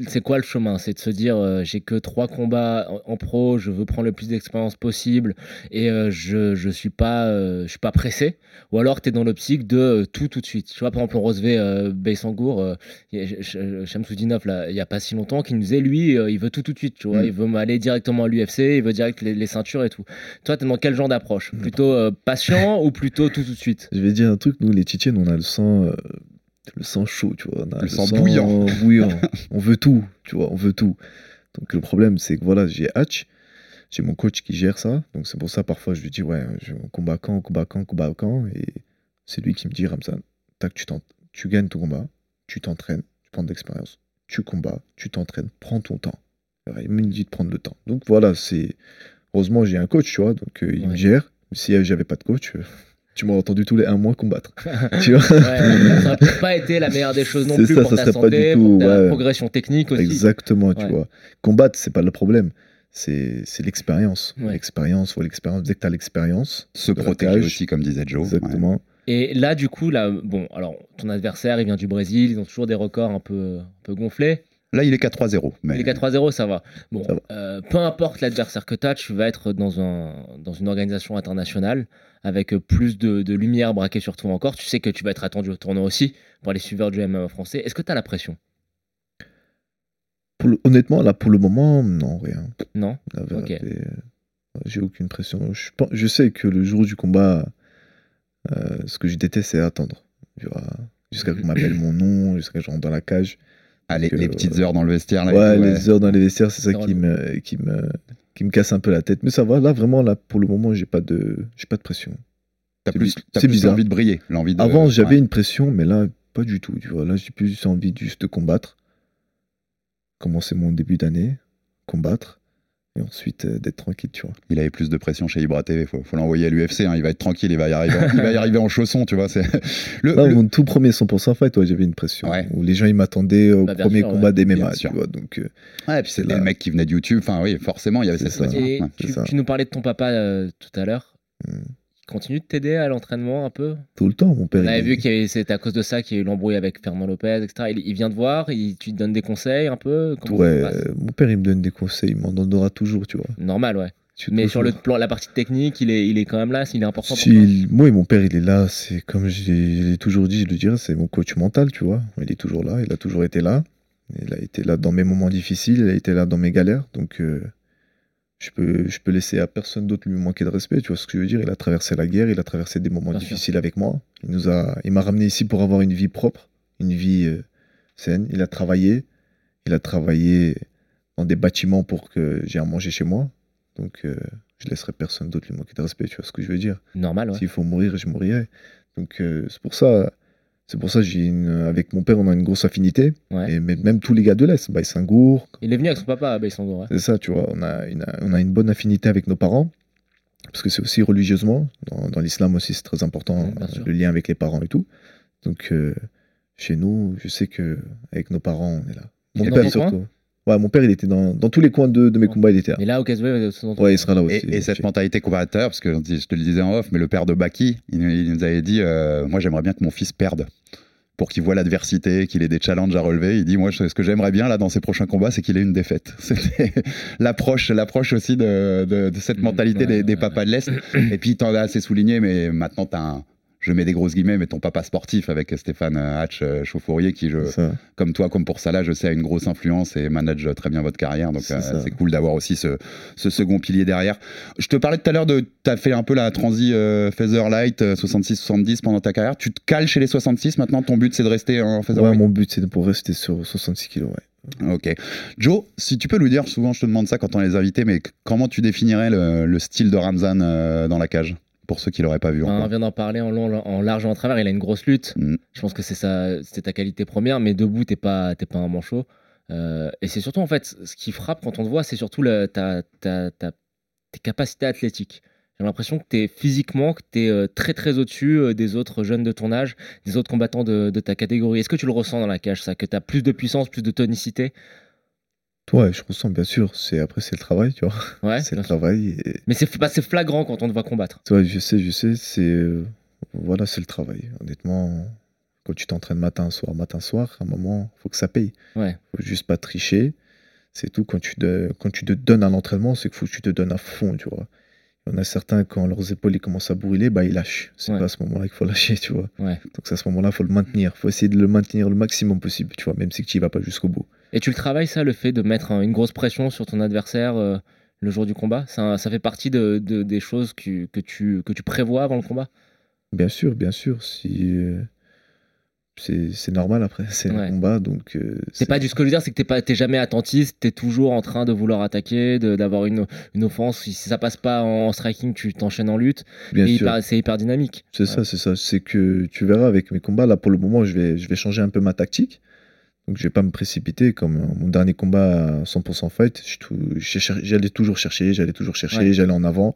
c'est quoi le chemin? C'est de se dire euh, j'ai que trois combats en, en pro, je veux prendre le plus d'expérience possible et euh, je je suis pas euh, je suis pas pressé ou alors tu es dans l'optique de tout tout de suite. Tu vois par exemple Ch- Ch- Shamsudinov là il y a pas si longtemps qui nous disait lui il veut tout tout de suite, tu vois, Mm. il veut aller directement à l'UFC, il veut direct les, les ceintures et tout. Toi tu es dans quel genre d'approche? Plutôt euh, patient ou plutôt tout tout de suite? Je vais dire un truc, nous les Tchétchènes, on a le sang, le sang chaud, tu vois. On a Le sang bouillant. bouillant. on veut tout, tu vois, on veut tout. Donc le problème, c'est que voilà, j'ai Hatch, j'ai mon coach qui gère ça. Donc c'est pour ça, parfois, je lui dis, ouais, je combat quand, combat quand, combat quand. Et c'est lui qui me dit, Ramzan, tac, tu, t'en- tu gagnes ton combat, tu t'entraînes, tu prends de l'expérience, tu combats, tu t'entraînes, prends ton temps. Alors, il me dit de prendre le temps. Donc voilà, c'est. Heureusement, j'ai un coach, tu vois, donc euh, il me gère. Si euh, j'avais pas de coach, euh, tu m'aurais entendu tous les un mois combattre. tu vois Ouais, ça peut-être pas été la meilleure des choses non C'est plus ça, pour ça ta serait pas santé, du pour tout, ta ouais. progression technique aussi. Exactement, tu Ouais. vois. Combattre, c'est pas le problème. C'est c'est l'expérience. Ouais. L'expérience, ouais, l'expérience. Dès que tu as l'expérience, Se protéger aussi, comme disait Joe. Ouais. Exactement. Et là, du coup, là, bon, alors ton adversaire, il vient du Brésil, ils ont toujours des records un peu, un peu gonflés. Là, il est qu'à 3-0. Mais... Les 4-3-0, ça va. Bon, Ça va. euh, peu importe l'adversaire que tu as, tu vas être dans, un, dans une organisation internationale avec plus de, de lumière braquée sur toi encore. Tu sais que tu vas être attendu au tournoi aussi par les suiveurs du MMA français. Est-ce que tu as la pression? Pour le- honnêtement, là, pour le moment, non, rien. Non? Euh, j'ai aucune pression. Je, pense- je sais que le jour du combat, euh, ce que je déteste, c'est attendre. Jusqu'à qu'on m'appelle mon nom, jusqu'à que je rentre dans la cage. Ah, les, euh, petites heures dans le vestiaire. Là, Ouais, tout, ouais. les heures dans les vestiaires, c'est ça qui me, qui, me, qui me casse un peu la tête. Mais ça va, là, vraiment, là, pour le moment, j'ai pas de, j'ai pas de pression. T'as c'est plus, c'est plus bizarre. envie de briller. L'envie de... Avant, j'avais ouais. une pression, mais là, pas du tout. Tu vois. Là, j'ai plus envie de juste de combattre. Commencer mon début d'année, combattre, et ensuite euh, d'être tranquille, tu vois. Il avait plus de pression chez Ibra TV. Faut, faut l'envoyer à l'UFC. hein, Il va être tranquille. Il va y arriver. En, il va y arriver en chaussons, tu vois. C'est le, mon tout premier 100% fight, ouais, j'avais une pression. Ouais. Où les gens, ils m'attendaient au Bah, premier sûr, combat ouais. des MMA, tu vois. Donc, euh, Ouais, puis c'était là. le mec qui venait de YouTube. Enfin, oui, forcément, il y avait cette ça. pression. Et Ouais. tu, c'est ça. tu nous parlais de ton papa euh, tout à l'heure. Hmm. Continue de t'aider à l'entraînement un peu? Tout le temps, mon père. On avait vu que c'est à cause de ça qu'il y a eu l'embrouille avec Fernand Lopez, etc. Il, il vient te voir, il, tu te donnes des conseils un peu? Comment Ouais, euh, mon père, il me donne des conseils, il m'en donnera toujours, tu vois. Normal, ouais. Tu- Mais sur le plan, la partie technique, il est, il est quand même là, il est important pour Si, toi? il- moi et mon père, il est là, c'est comme je l'ai je l'ai toujours dit, je le dirais, c'est mon coach mental, tu vois. Il est toujours là, il a toujours été là. Il a été là dans mes moments difficiles, il a été là dans mes galères. Donc, euh, je peux, je peux laisser à personne d'autre lui manquer de respect. Tu vois ce que je veux dire? Il a traversé la guerre, il a traversé des moments Bien sûr. difficiles avec moi. Il nous a, il m'a ramené ici pour avoir une vie propre, une vie euh, saine. Il a travaillé, il a travaillé dans des bâtiments pour que j'ai à manger chez moi. Donc, euh, je laisserai personne d'autre lui manquer de respect. Tu vois ce que je veux dire? Normal, ouais. S'il faut mourir, je mourirai. Donc, euh, c'est pour ça. C'est pour ça que j'ai une, avec mon père, on a une grosse affinité. Ouais. Et même tous les gars de l'Est, Baïsingour, Il est venu avec son papa à Baïsangour. c'est ça, tu vois. On a, une, on a une bonne affinité avec nos parents. Parce que c'est aussi religieusement. Dans, dans l'islam aussi, c'est très important, le lien avec les parents et tout. Donc, euh, chez nous, je sais que avec nos parents, on est là. Mon père, surtout. Ouais, mon père, il était dans, dans tous les coins de, de mes combats, il était là. Mais là, au Casway, Ouais, il sera là aussi. Et, et cette mentalité combattaire, parce que je te le disais en off, mais le père de Baki, il, il nous avait dit euh, Moi, j'aimerais bien que mon fils perde. Pour qu'il voit l'adversité, qu'il ait des challenges à relever. Il dit Moi, ce que j'aimerais bien là dans ses prochains combats, c'est qu'il ait une défaite. C'était l'approche, l'approche aussi de, de- de cette mentalité des, des papas de l'Est. Et puis, t'en as assez souligné, mais maintenant, t'as un. Je mets des grosses guillemets, mais ton papa sportif avec Stéphane euh, Hatch euh, Chauffourier, qui, je, comme toi, comme pour Salah, je sais, a une grosse influence et manage très bien votre carrière. Donc, C'est euh, cool d'avoir aussi ce, ce second pilier derrière. Je te parlais tout à l'heure de. Tu as fait un peu la transi euh, Featherlight euh, 66-70 pendant ta carrière. Tu te cales chez les 66 maintenant? Ton but, c'est de rester en Ouais, Featherweight mon but, c'est de- pour rester sur 66 kilos. Ouais. Ok. Joe, si tu peux nous dire, souvent je te demande ça quand on est les invités, mais comment tu définirais le, le style de Ramzan euh, dans la cage? Pour ceux qui l'auraient pas vu Enfin, on vient d'en parler en long, en large et en travers. Il a une grosse lutte. Mm. Je pense que c'est ça, c'est ta qualité première. Mais debout, t'es pas, t'es pas un manchot. Euh, et c'est surtout en fait, ce qui frappe quand on te voit, c'est surtout le- ta, ta- ta- tes capacités athlétiques. J'ai l'impression que t'es physiquement, que t'es euh, très très au-dessus euh, des autres jeunes de ton âge, des autres combattants de, de ta catégorie. Est-ce que tu le ressens dans la cage, ça, que t'as plus de puissance, plus de tonicité? Ouais, je ressens bien sûr. C'est après c'est le travail, tu vois. Ouais. c'est le sûr. travail. Et... Mais c'est bah, c'est flagrant quand on te voit combattre. Ouais, je sais, je sais. C'est euh, voilà, c'est le travail. Honnêtement, quand tu t'entraînes matin, soir, matin, soir, à un moment, faut que ça paye. Ouais. Faut juste pas tricher. C'est tout. Quand tu te, quand tu te donnes à l'entraînement, c'est qu'il faut que tu te donnes à fond, tu vois. Il y en a certains, quand leurs épaules ils commencent à brûler, bah, ils lâchent. C'est Ouais. pas à ce moment-là qu'il faut lâcher, tu vois. Ouais. Donc c'est à ce moment-là, il faut le maintenir. Il faut essayer de le maintenir le maximum possible, tu vois, même si tu n'y vas pas jusqu'au bout. Et tu le travailles, ça, le fait de mettre un- une grosse pression sur ton adversaire euh, le jour du combat? Ça, ça fait partie de, de- des choses que, que, tu, que tu prévois avant le combat? Bien sûr, bien sûr. Si, euh, c'est normal après, c'est Ouais. un combat, donc. euh, C'est pas du ce que je veux dire, c'est que t'es pas, t'es jamais attentiste, t'es toujours en train de vouloir attaquer, d'avoir une, une offense. Si ça passe pas en, striking, tu t'enchaînes en lutte. Bien c'est hyper dynamique. C'est ça, c'est ça. C'est que tu verras avec mes combats, là pour le moment, je vais, je vais changer un peu ma tactique. Donc je vais pas me précipiter comme mon dernier combat à 100% fight. J'allais toujours chercher, j'allais toujours chercher, Ouais. j'allais en avant.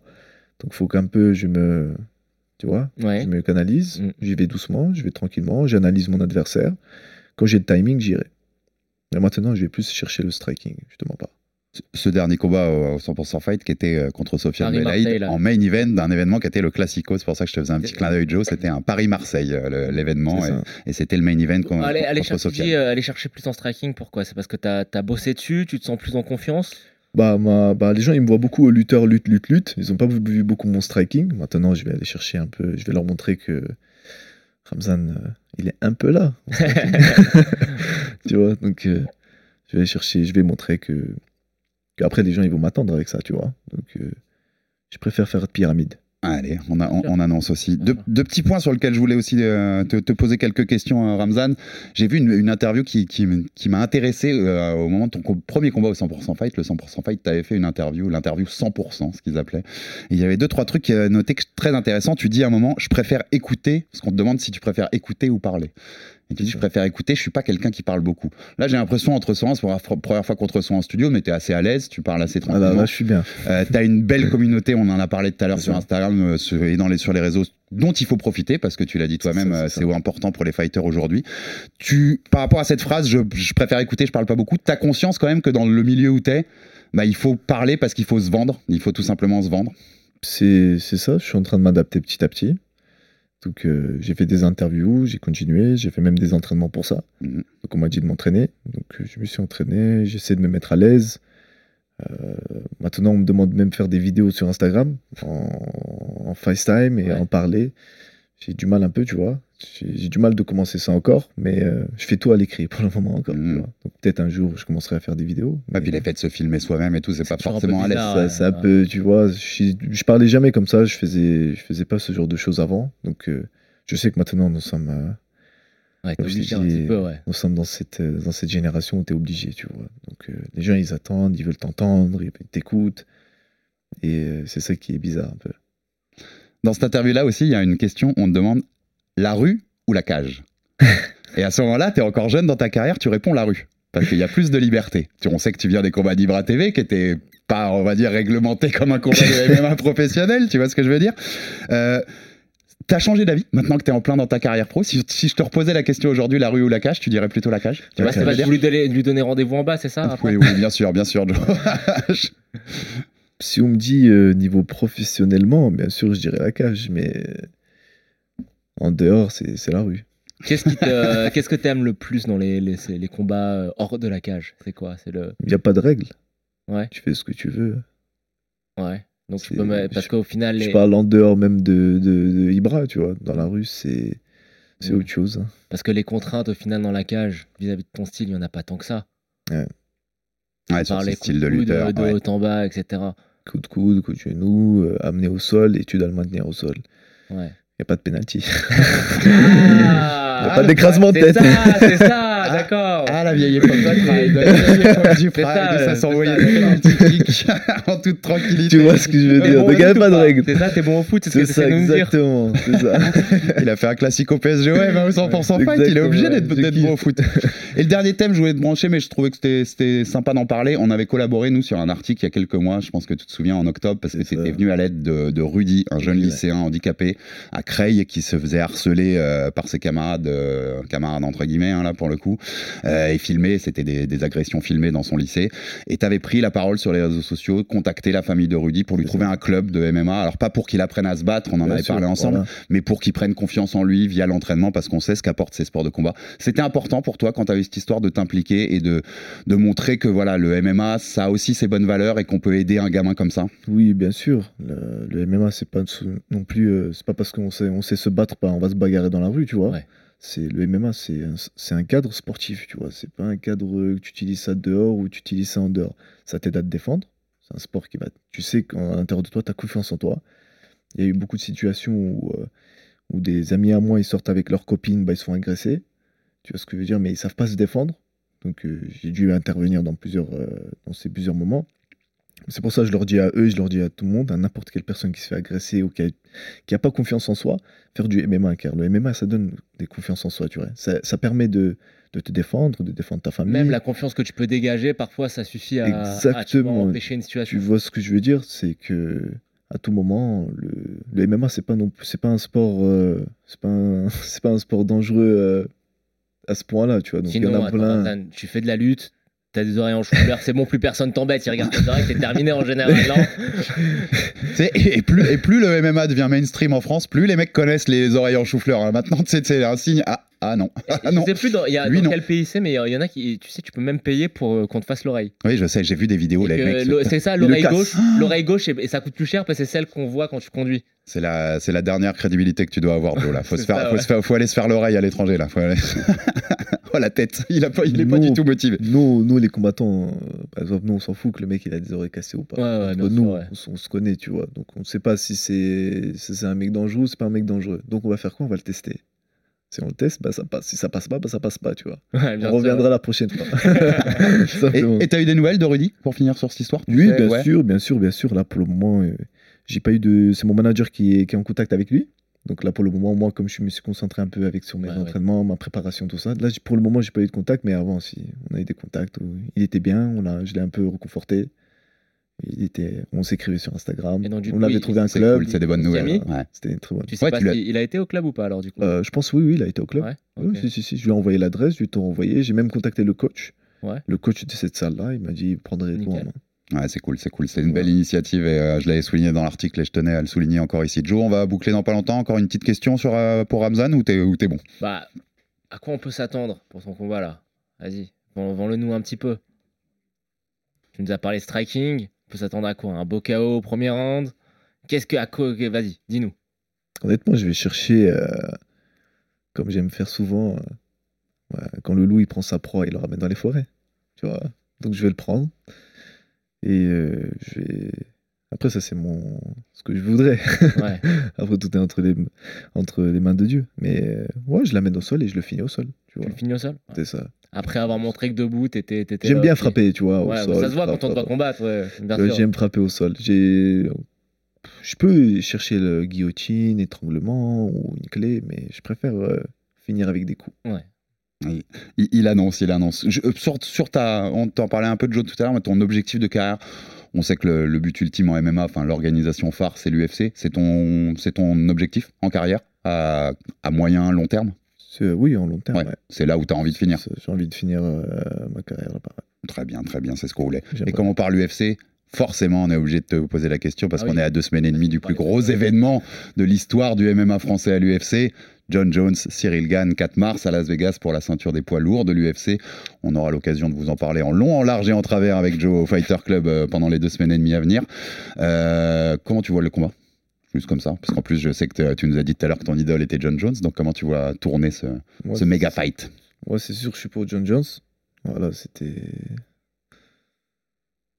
Donc faut qu'un peu je me, tu vois, Ouais. je me canalise. J'y vais doucement, je vais tranquillement, j'analyse mon adversaire. Quand j'ai le timing, j'irai. Et maintenant, je vais plus chercher le striking, justement pas. Ce dernier combat au au 100% fight qui était euh, contre Sofiane Belaïd en main event d'un événement qui était le Classico. C'est pour ça que je te faisais un petit clin d'œil, Joe. C'était un Paris-Marseille, euh, l'événement. Et, c'était le main event con- Allez, allez, contre chercher, Sofiane. dis, euh, allez chercher plus en striking, pourquoi? C'est parce que t'as as bossé dessus, tu te sens plus en confiance? Bah, ma- bah, les gens, ils me voient beaucoup au lutteur, lutte, lutte, lutte. Ils n'ont pas vu beaucoup mon striking. Maintenant, je vais aller chercher un peu. Je vais leur montrer que Ramzan, euh, il est un peu là. tu vois, donc euh, je vais chercher, je vais montrer que. Après, les gens, ils vont m'attendre avec ça, tu vois. Donc, euh, je préfère faire de pyramide. Allez, on, a- on- on annonce aussi. Deux, deux petits points sur lesquels je voulais aussi euh, te, te poser quelques questions, euh, Ramzan. J'ai vu une, une interview qui, qui m- qui m'a intéressé euh, au moment de ton premier combat au 100% Fight. Le 100% Fight, tu avais fait une interview, l'interview 100%, ce qu'ils appelaient. Et il y avait deux, trois trucs euh, notés que- très intéressants. Tu dis à un moment, je préfère écouter, parce qu'on te demande si tu préfères écouter ou parler. Et tu dis, je préfère écouter, je suis pas quelqu'un qui parle beaucoup. Là, j'ai l'impression, entre soi, c'est la première fois qu'on te reçoit en studio, mais tu es assez à l'aise, tu parles assez tranquillement. Ah là, là, je suis bien. Euh, T'as une belle communauté, on en a parlé tout à l'heure sur Instagram euh, sur- et dans les, sur les réseaux, dont il faut profiter parce que tu l'as dit toi-même, euh, c'est important pour les fighters aujourd'hui. Tu, par rapport à cette phrase, je, je préfère écouter, je parle pas beaucoup. T'as conscience quand même que dans le milieu où t'es, bah, il faut parler parce qu'il faut se vendre. Il faut tout simplement se vendre. C'est ça, je suis en train de m'adapter petit à petit. Donc euh, j'ai fait des interviews, j'ai continué, j'ai fait même des entraînements pour ça. Donc on m'a dit de m'entraîner, donc je me suis entraîné, j'essaie de me mettre à l'aise. Euh, maintenant on me demande même de faire des vidéos sur Instagram en, en FaceTime et en parler. J'ai du mal un peu, tu vois. J'ai du mal de commencer ça encore, mais euh, je fais tout à l'écrit pour le moment encore. Mm. peut-être un jour, je commencerai à faire des vidéos. Et puis les faits de se filmer soi-même et tout, c'est pas forcément à l'aise. bizarre, Ça, ouais. c'est un peu, tu vois, je, je parlais jamais comme ça, je faisais, je faisais pas ce genre de choses avant. Donc, euh, je sais que maintenant, nous sommes, euh, Ouais, t'es Comme je obligé t'ai un petit peu, ouais. nous sommes dans cette, dans cette génération où tu es obligé, tu vois. Donc, euh, les gens, ils attendent, ils veulent t'entendre, ils t'écoutent. Et euh, c'est ça qui est bizarre un peu. Dans cette interview-là aussi, il y a une question, on te demande la rue ou la cage Et à ce moment-là, tu es encore jeune dans ta carrière, tu réponds la rue. Parce qu'il y a plus de liberté. Tu- On sait que tu viens des combats d'Ibra TV qui étaient pas, on va dire, réglementés comme un combat de MMA professionnel, tu vois ce que je veux dire? Euh, T'as changé d'avis maintenant que t'es en plein dans ta carrière pro? Si, si je te reposais la question aujourd'hui, la rue ou la cage, tu dirais plutôt la cage? Tu vois c'est pas lui donner rendez-vous en bas, c'est ça après? Oui, oui, bien sûr, bien sûr, Joe. Si on me dit euh, niveau professionnellement, bien sûr, je dirais la cage, mais euh, en dehors, c'est la rue. Qu'est-ce que t'aimes le plus dans les, les, combats euh, hors de la cage? C'est quoi? C'est le. Il n'y a pas de règle. Ouais. Tu fais ce que tu veux. Ouais. Donc tu peux parce je- qu'au final, Je les- parle en dehors même de, de, de Ibra, tu vois. Dans la rue, c'est c'est Mm. autre chose. hein. parce que les contraintes au final dans la cage vis-à-vis de ton style, il y en a pas tant que ça. Ouais. Ouais, sur les style de lutteur. de ouais. haut en bas, etc. Coup de coude, coup de genou, euh, amené au sol et tu dois le maintenir au sol. Ouais. N'y a pas de pénalty. Ah, Il n'y a pas d'écrasement de c'est tête. ça, c'est ça, d'accord. Ah, la vieille époque du C'est ça, ça s'envoyait en toute tranquillité. tu vois ce que je veux dire au avait foot pas de règle. C'est ça, t'es bon au foot, c'est ce que ça, exactement. C'est ça. Il a fait un classique au PSG, ouais, bah, 100% fight, il est obligé d'être bon au foot. Et le dernier thème, je voulais te brancher, mais je trouvais que c'était- c'était sympa d'en parler. On avait collaboré, nous, sur un article il y a quelques mois, je pense que tu te souviens, en octobre, parce que étais venu à l'aide de, Rudy, un jeune lycéen handicapé à Creil qui se faisait harceler euh, par ses camarades, euh, camarades entre guillemets, hein, là, pour le coup, et filmé, c'était des, des agressions filmées dans son lycée. Et tu avais pris la parole sur les réseaux sociaux, contacté la famille de Rudy pour lui trouver un club de MMA. Alors, pas pour qu'il apprenne à se battre, on en Bien avait sûr, parlé ensemble, voilà. mais pour qu'il prenne confiance en lui via l'entraînement parce qu'on sait ce qu'apportent ces sports de combat. C'était important pour toi quand tu eu cette histoire de t'impliquer et de, de montrer que voilà, le MMA, ça a aussi ses bonnes valeurs et qu'on peut aider un gamin comme ça? Oui, bien sûr. Le, le MMA, c'est pas non plus. euh, c'est pas parce qu'on sait, on sait se battre, pas, on va se bagarrer dans la rue, tu vois. Ouais. C'est le MMA, c'est un, un cadre sportif, tu vois. C'est pas un cadre que tu utilises ça dehors ou tu utilises ça en dehors. Ça t'aide à te défendre. C'est un sport qui va. Tu sais qu'à l'intérieur de toi, tu as confiance en toi. Il y a eu beaucoup de situations où, euh, où des amis à moi, ils sortent avec leurs copines, bah, ils sont agressés. Tu vois ce que je veux dire? Mais ils savent pas se défendre. Donc euh, j'ai dû intervenir dans, plusieurs, euh, dans ces plusieurs moments. C'est pour ça que je leur dis à eux, je leur dis à tout le monde, à n'importe quelle personne qui se fait agresser ou qui a, qui a pas confiance en soi, faire du MMA. Car le MMA, ça donne des confiances en soi, tu vois. Ça, ça permet de, de te défendre, de défendre ta famille. Même la confiance que tu peux dégager, parfois ça suffit à, tu Exactement. empêcher une Tu situation. vois ce que je veux dire, c'est que à tout moment, le, le MMA, c'est pas non plus, c'est pas un sport, euh, c'est pas, un- c'est pas un sport dangereux euh, à ce point-là, tu vois. Donc il y en a attends, plein. Nathan, tu fais de la lutte, t'as des oreilles en chou-fleur, c'est bon, plus personne t'embête, il regarde tes oreilles, c'est terminé en général. Et, plus, et plus le MMA devient mainstream en France, plus les mecs connaissent les oreilles en chou-fleur. hein. Maintenant, c'est un signe. Ah, ah non. Ah je non. sais plus dans, il y a, Lui, dans non. quel pays c'est, mais il y en a qui, tu sais, tu peux même payer pour euh, qu'on te fasse l'oreille. Oui, je sais, j'ai vu des vidéos. C'est ça, le l'oreille gauche, l'oreille gauche, et, et ça coûte plus cher parce que c'est celle qu'on voit quand tu conduis. C'est la, c'est la dernière crédibilité que tu dois avoir, Joe. Là. Faut, se C'est faire, ça, faut, ouais. se faire- faut aller se faire l'oreille à l'étranger. Là. Faut aller- oh, la tête. Il, a pas, il est pas Nous- du tout motivé. Nous, nous, les combattants, euh, par exemple, nous, on s'en fout que le mec il a des oreilles cassées ou pas. Ouais, ouais, nous, on, se connaît, tu vois. Donc on ne sait pas si c'est si un mec dangereux ou c'est pas un mec dangereux. Donc on va faire quoi? On va le tester. Si on le teste, bah, ça passe. Si ça passe pas, bah, ça passe pas, tu vois. Ouais, on sûr. reviendra la prochaine fois. Et t'as eu des nouvelles de Rudy pour finir sur cette histoire? Oui, sais, bien ouais. sûr, bien sûr, bien sûr. Là, pour le moment, euh, j'ai pas eu de. C'est mon manager qui est, qui est en contact avec lui. Donc là, pour le moment, moi, comme je me suis concentré un peu avec sur mes Ouais, ouais. entraînements, ma préparation, tout ça. Là, pour le moment, j'ai pas eu de contact, mais avant, si, on a eu des contacts. où il était bien. On a, je l'ai un peu reconforté. Il était, on s'écrivait sur Instagram. Donc, on coup, avait il- trouvé un club. cool, c'est des bonnes nouvelles. ouais. C'était une très bonne. Tu sais pas tu l'as- s'il a été au club ou pas alors du coup? Euh, je pense oui, oui, il a été au club. Oui, si, si, si. Je lui ai envoyé l'adresse, je lui ai tout renvoyé. J'ai même contacté le coach. Ouais. Le coach de cette salle-là, il m'a dit, il prendrait tout en main. Ouais, c'est cool, c'est cool. C'est une Ouais. belle initiative et euh, je l'avais souligné dans l'article et je tenais à le souligner encore ici. Joe, on va boucler dans pas longtemps. Encore une petite question sur, euh, pour Ramzan ou t'es ou t'es bon? Bah, à quoi on peut s'attendre pour ton combat là? Vas-y, vends- vends-le nous un petit peu. Tu nous as parlé striking, on peut s'attendre à quoi? Un beau KO au premier round? Qu'est-ce que. à quoi- Vas-y, dis-nous. Honnêtement, je vais chercher euh, comme j'aime faire souvent, euh, ouais, quand le loup il prend sa proie, il le ramène dans les forêts. Tu vois Donc je vais le prendre. Et euh, je vais. Après, ça, c'est mon... ce que je voudrais. Ouais. Après, tout est entre les, entre les mains de Dieu. Mais euh, ouais, je l'amène au sol et je le finis au sol. Tu vois Tu le finis au sol? C'est ça. Après avoir montré que debout, t'étais. J'aime bien frapper, tu vois. au Ouais, sol, ça se voit quand on doit combattre, ouais. J'aime frapper au sol. J'ai. Je peux chercher le guillotine, étranglement ou une clé, mais je préfère euh, finir avec des coups. Ouais. Il, annonce, il annonce. Je- euh, sur, sur ta, on t'en parlait un peu de Joe tout à l'heure, mais ton objectif de carrière, on sait que le, le but ultime en MMA, enfin l'organisation phare, c'est l'UFC. C'est ton, c'est ton objectif en carrière à, à moyen, long terme? Oui, en long terme. Ouais, ouais. C'est là où tu as envie de finir. J'ai envie de finir euh, ma carrière là-bas. Très bien, très bien, c'est ce qu'on voulait. Et comme on parle UFC, forcément, on est obligé de te poser la question parce Ah qu'on est à deux semaines et demie du plus gros événement de l'histoire du MMA français à l'UFC. John Jones, Cyril Gann, 4 mars à Las Vegas pour la ceinture des poids lourds de l'UFC. On aura l'occasion de vous en parler en long, en large et en travers avec Joe au Fighter Club euh, pendant les deux semaines et demie à venir. Euh, comment tu vois le combat? Juste comme ça, parce qu'en plus je sais que te- tu nous as dit tout à l'heure que ton idole était John Jones, donc comment tu vois tourner ce, méga fight? Moi, c'est sûr que je suis pour John Jones. Voilà, c'était.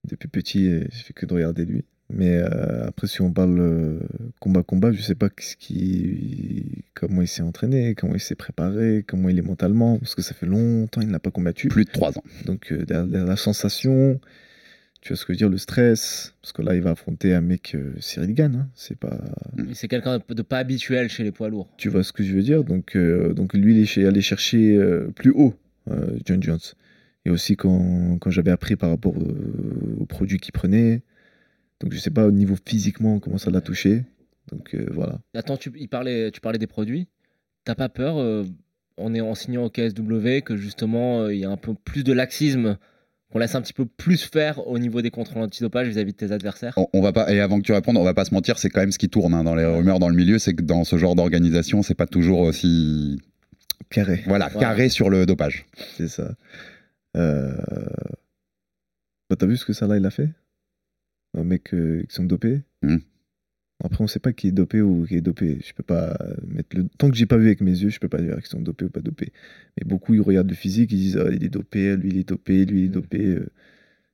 Depuis petit, euh, j'ai fait que de regarder lui. Mais euh, après, si on parle euh, combat-combat, je sais pas ce qui... comment il s'est entraîné, comment il s'est préparé, comment il est mentalement, parce que ça fait longtemps qu'il n'a pas combattu. Plus de 3 ans. Donc, euh, derrière la sensation, tu vois ce que je veux dire, le stress, parce que là, il va affronter un mec, Cyril Gann, hein, c'est pas. C'est quelqu'un de pas habituel chez les poids lourds. Tu vois ce que je veux dire? Donc, donc lui, il est allé chercher plus haut, John Jones. Et aussi quand, quand j'avais appris par rapport euh, aux produits qu'il prenait. Donc je sais pas au niveau physiquement comment ça l'a touché. Donc euh, voilà. Attends, tu, il parlait, tu parlais des produits. T'as pas peur, euh, en, est, en signant au KSW, que justement euh, il y a un peu plus de laxisme, qu'on laisse un petit peu plus faire au niveau des contrôles antidopage vis-à-vis de tes adversaires? On, on va pas et avant que tu répondes, on va pas se mentir, c'est quand même ce qui tourne hein, dans les rumeurs dans le milieu, c'est que dans ce genre d'organisation, c'est pas toujours aussi Carré. voilà Voilà. carré sur le dopage. C'est ça. Euh... Bah, T'as vu ce que ça là il a fait? Un mec euh, qui sont dopés? Hmm. Après on sait pas qui est dopé ou qui est dopé. Je peux pas mettre le tant que j'ai pas vu avec mes yeux, je peux pas dire qu'ils sont dopés ou pas dopés. Mais beaucoup ils regardent le physique, ils disent ah, il est dopé, lui il est dopé, lui il est dopé, euh,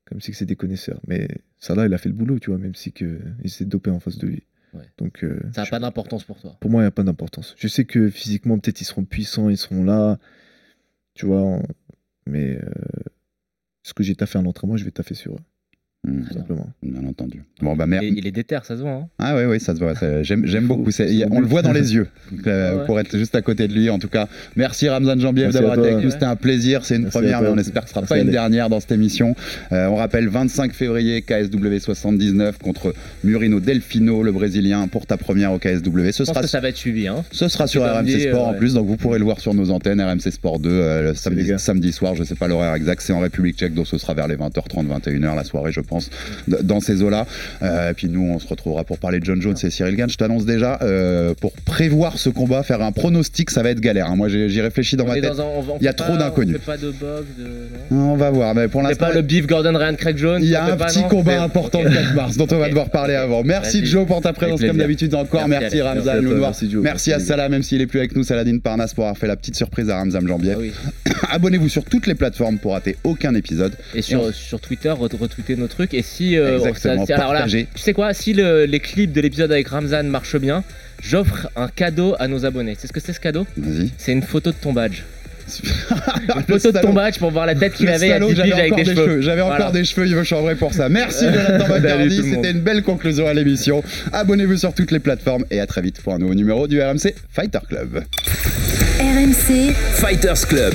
comme si c'est des connaisseurs. Mais ça là il a fait le boulot, tu vois, même si que il s'est dopé en face de lui. Ouais. Donc euh, Ça n'a pas d'importance pour toi? pour moi, il n'y a pas d'importance. Je sais que physiquement, peut-être ils seront puissants, ils seront là, tu vois, mais euh, ce que j'ai taffé en entraînement, je vais taffer sur eux, Hmm, tout simplement. bien entendu. Bon bah Il merde. est, il est déter, ça se voit. hein. Ah oui oui ça se voit. J'aime beaucoup. A- on le voit dans les yeux. euh, ouais. Pour être juste à côté de lui, en tout cas. Merci Ramzan Jambiev d'avoir été avec nous. C'était un plaisir. C'est une Merci première, mais on espère que ce sera Merci pas une dernière dans cette émission. Euh, on rappelle 25 février KSW 79 contre Murino Delfino, le Brésilien, pour ta première au KSW. Ce Je pense sera que ça va être suivi. Hein. Ce sera sur RMC Sport en ouais. plus, donc vous pourrez le voir sur nos antennes RMC Sport 2 euh, le les samedi, samedi soir, je sais pas l'horaire exact, c'est en République tchèque, donc ce sera vers les 20h30, 21h la soirée, je pense, dans ces eaux-là. Euh, et puis nous, on se retrouvera pour parler de John Jones et Cyril Gann. Je t'annonce déjà, euh, pour prévoir ce combat, faire un pronostic, ça va être galère. hein. Moi, j'y réfléchis dans On ma tête. dans un- on va- on Il y a trop d'inconnus. On de va voir, mais pour C'est l'instant, pas le beef Gordon Ryan Craig Jones il y a un petit combat important le 4 mars dont on va devoir parler avant. Merci. Joe pour ta présence comme d'habitude encore. Merci, Alex. Ramzan Merci à Lounoir. merci. Salah, même s'il est plus avec nous, Saladin Parnas pour avoir fait la petite surprise à Ramzan Jambiev. Ah. Abonnez-vous sur toutes les plateformes pour rater aucun épisode. Et sur, sur Twitter, ret- retweeter nos trucs. Et si. euh, Exactement, ça- alors là, tu sais quoi Si le- les clips de l'épisode avec Ramzan marchent bien, j'offre un cadeau à nos abonnés. C'est ce que c'est ce cadeau Vas-y. C'est une photo de ton badge. Une photo de ton badge pour voir la tête qu'il avait à salaud, 10 j'avais avec encore des des cheveux. J'avais Voilà. encore des cheveux, il me chambrer pour ça. Merci Jonathan Bacardi, c'était une belle conclusion à l'émission. Abonnez-vous sur toutes les plateformes et à très vite pour un nouveau numéro du RMC Fighter Club. RMC, Fighters Club.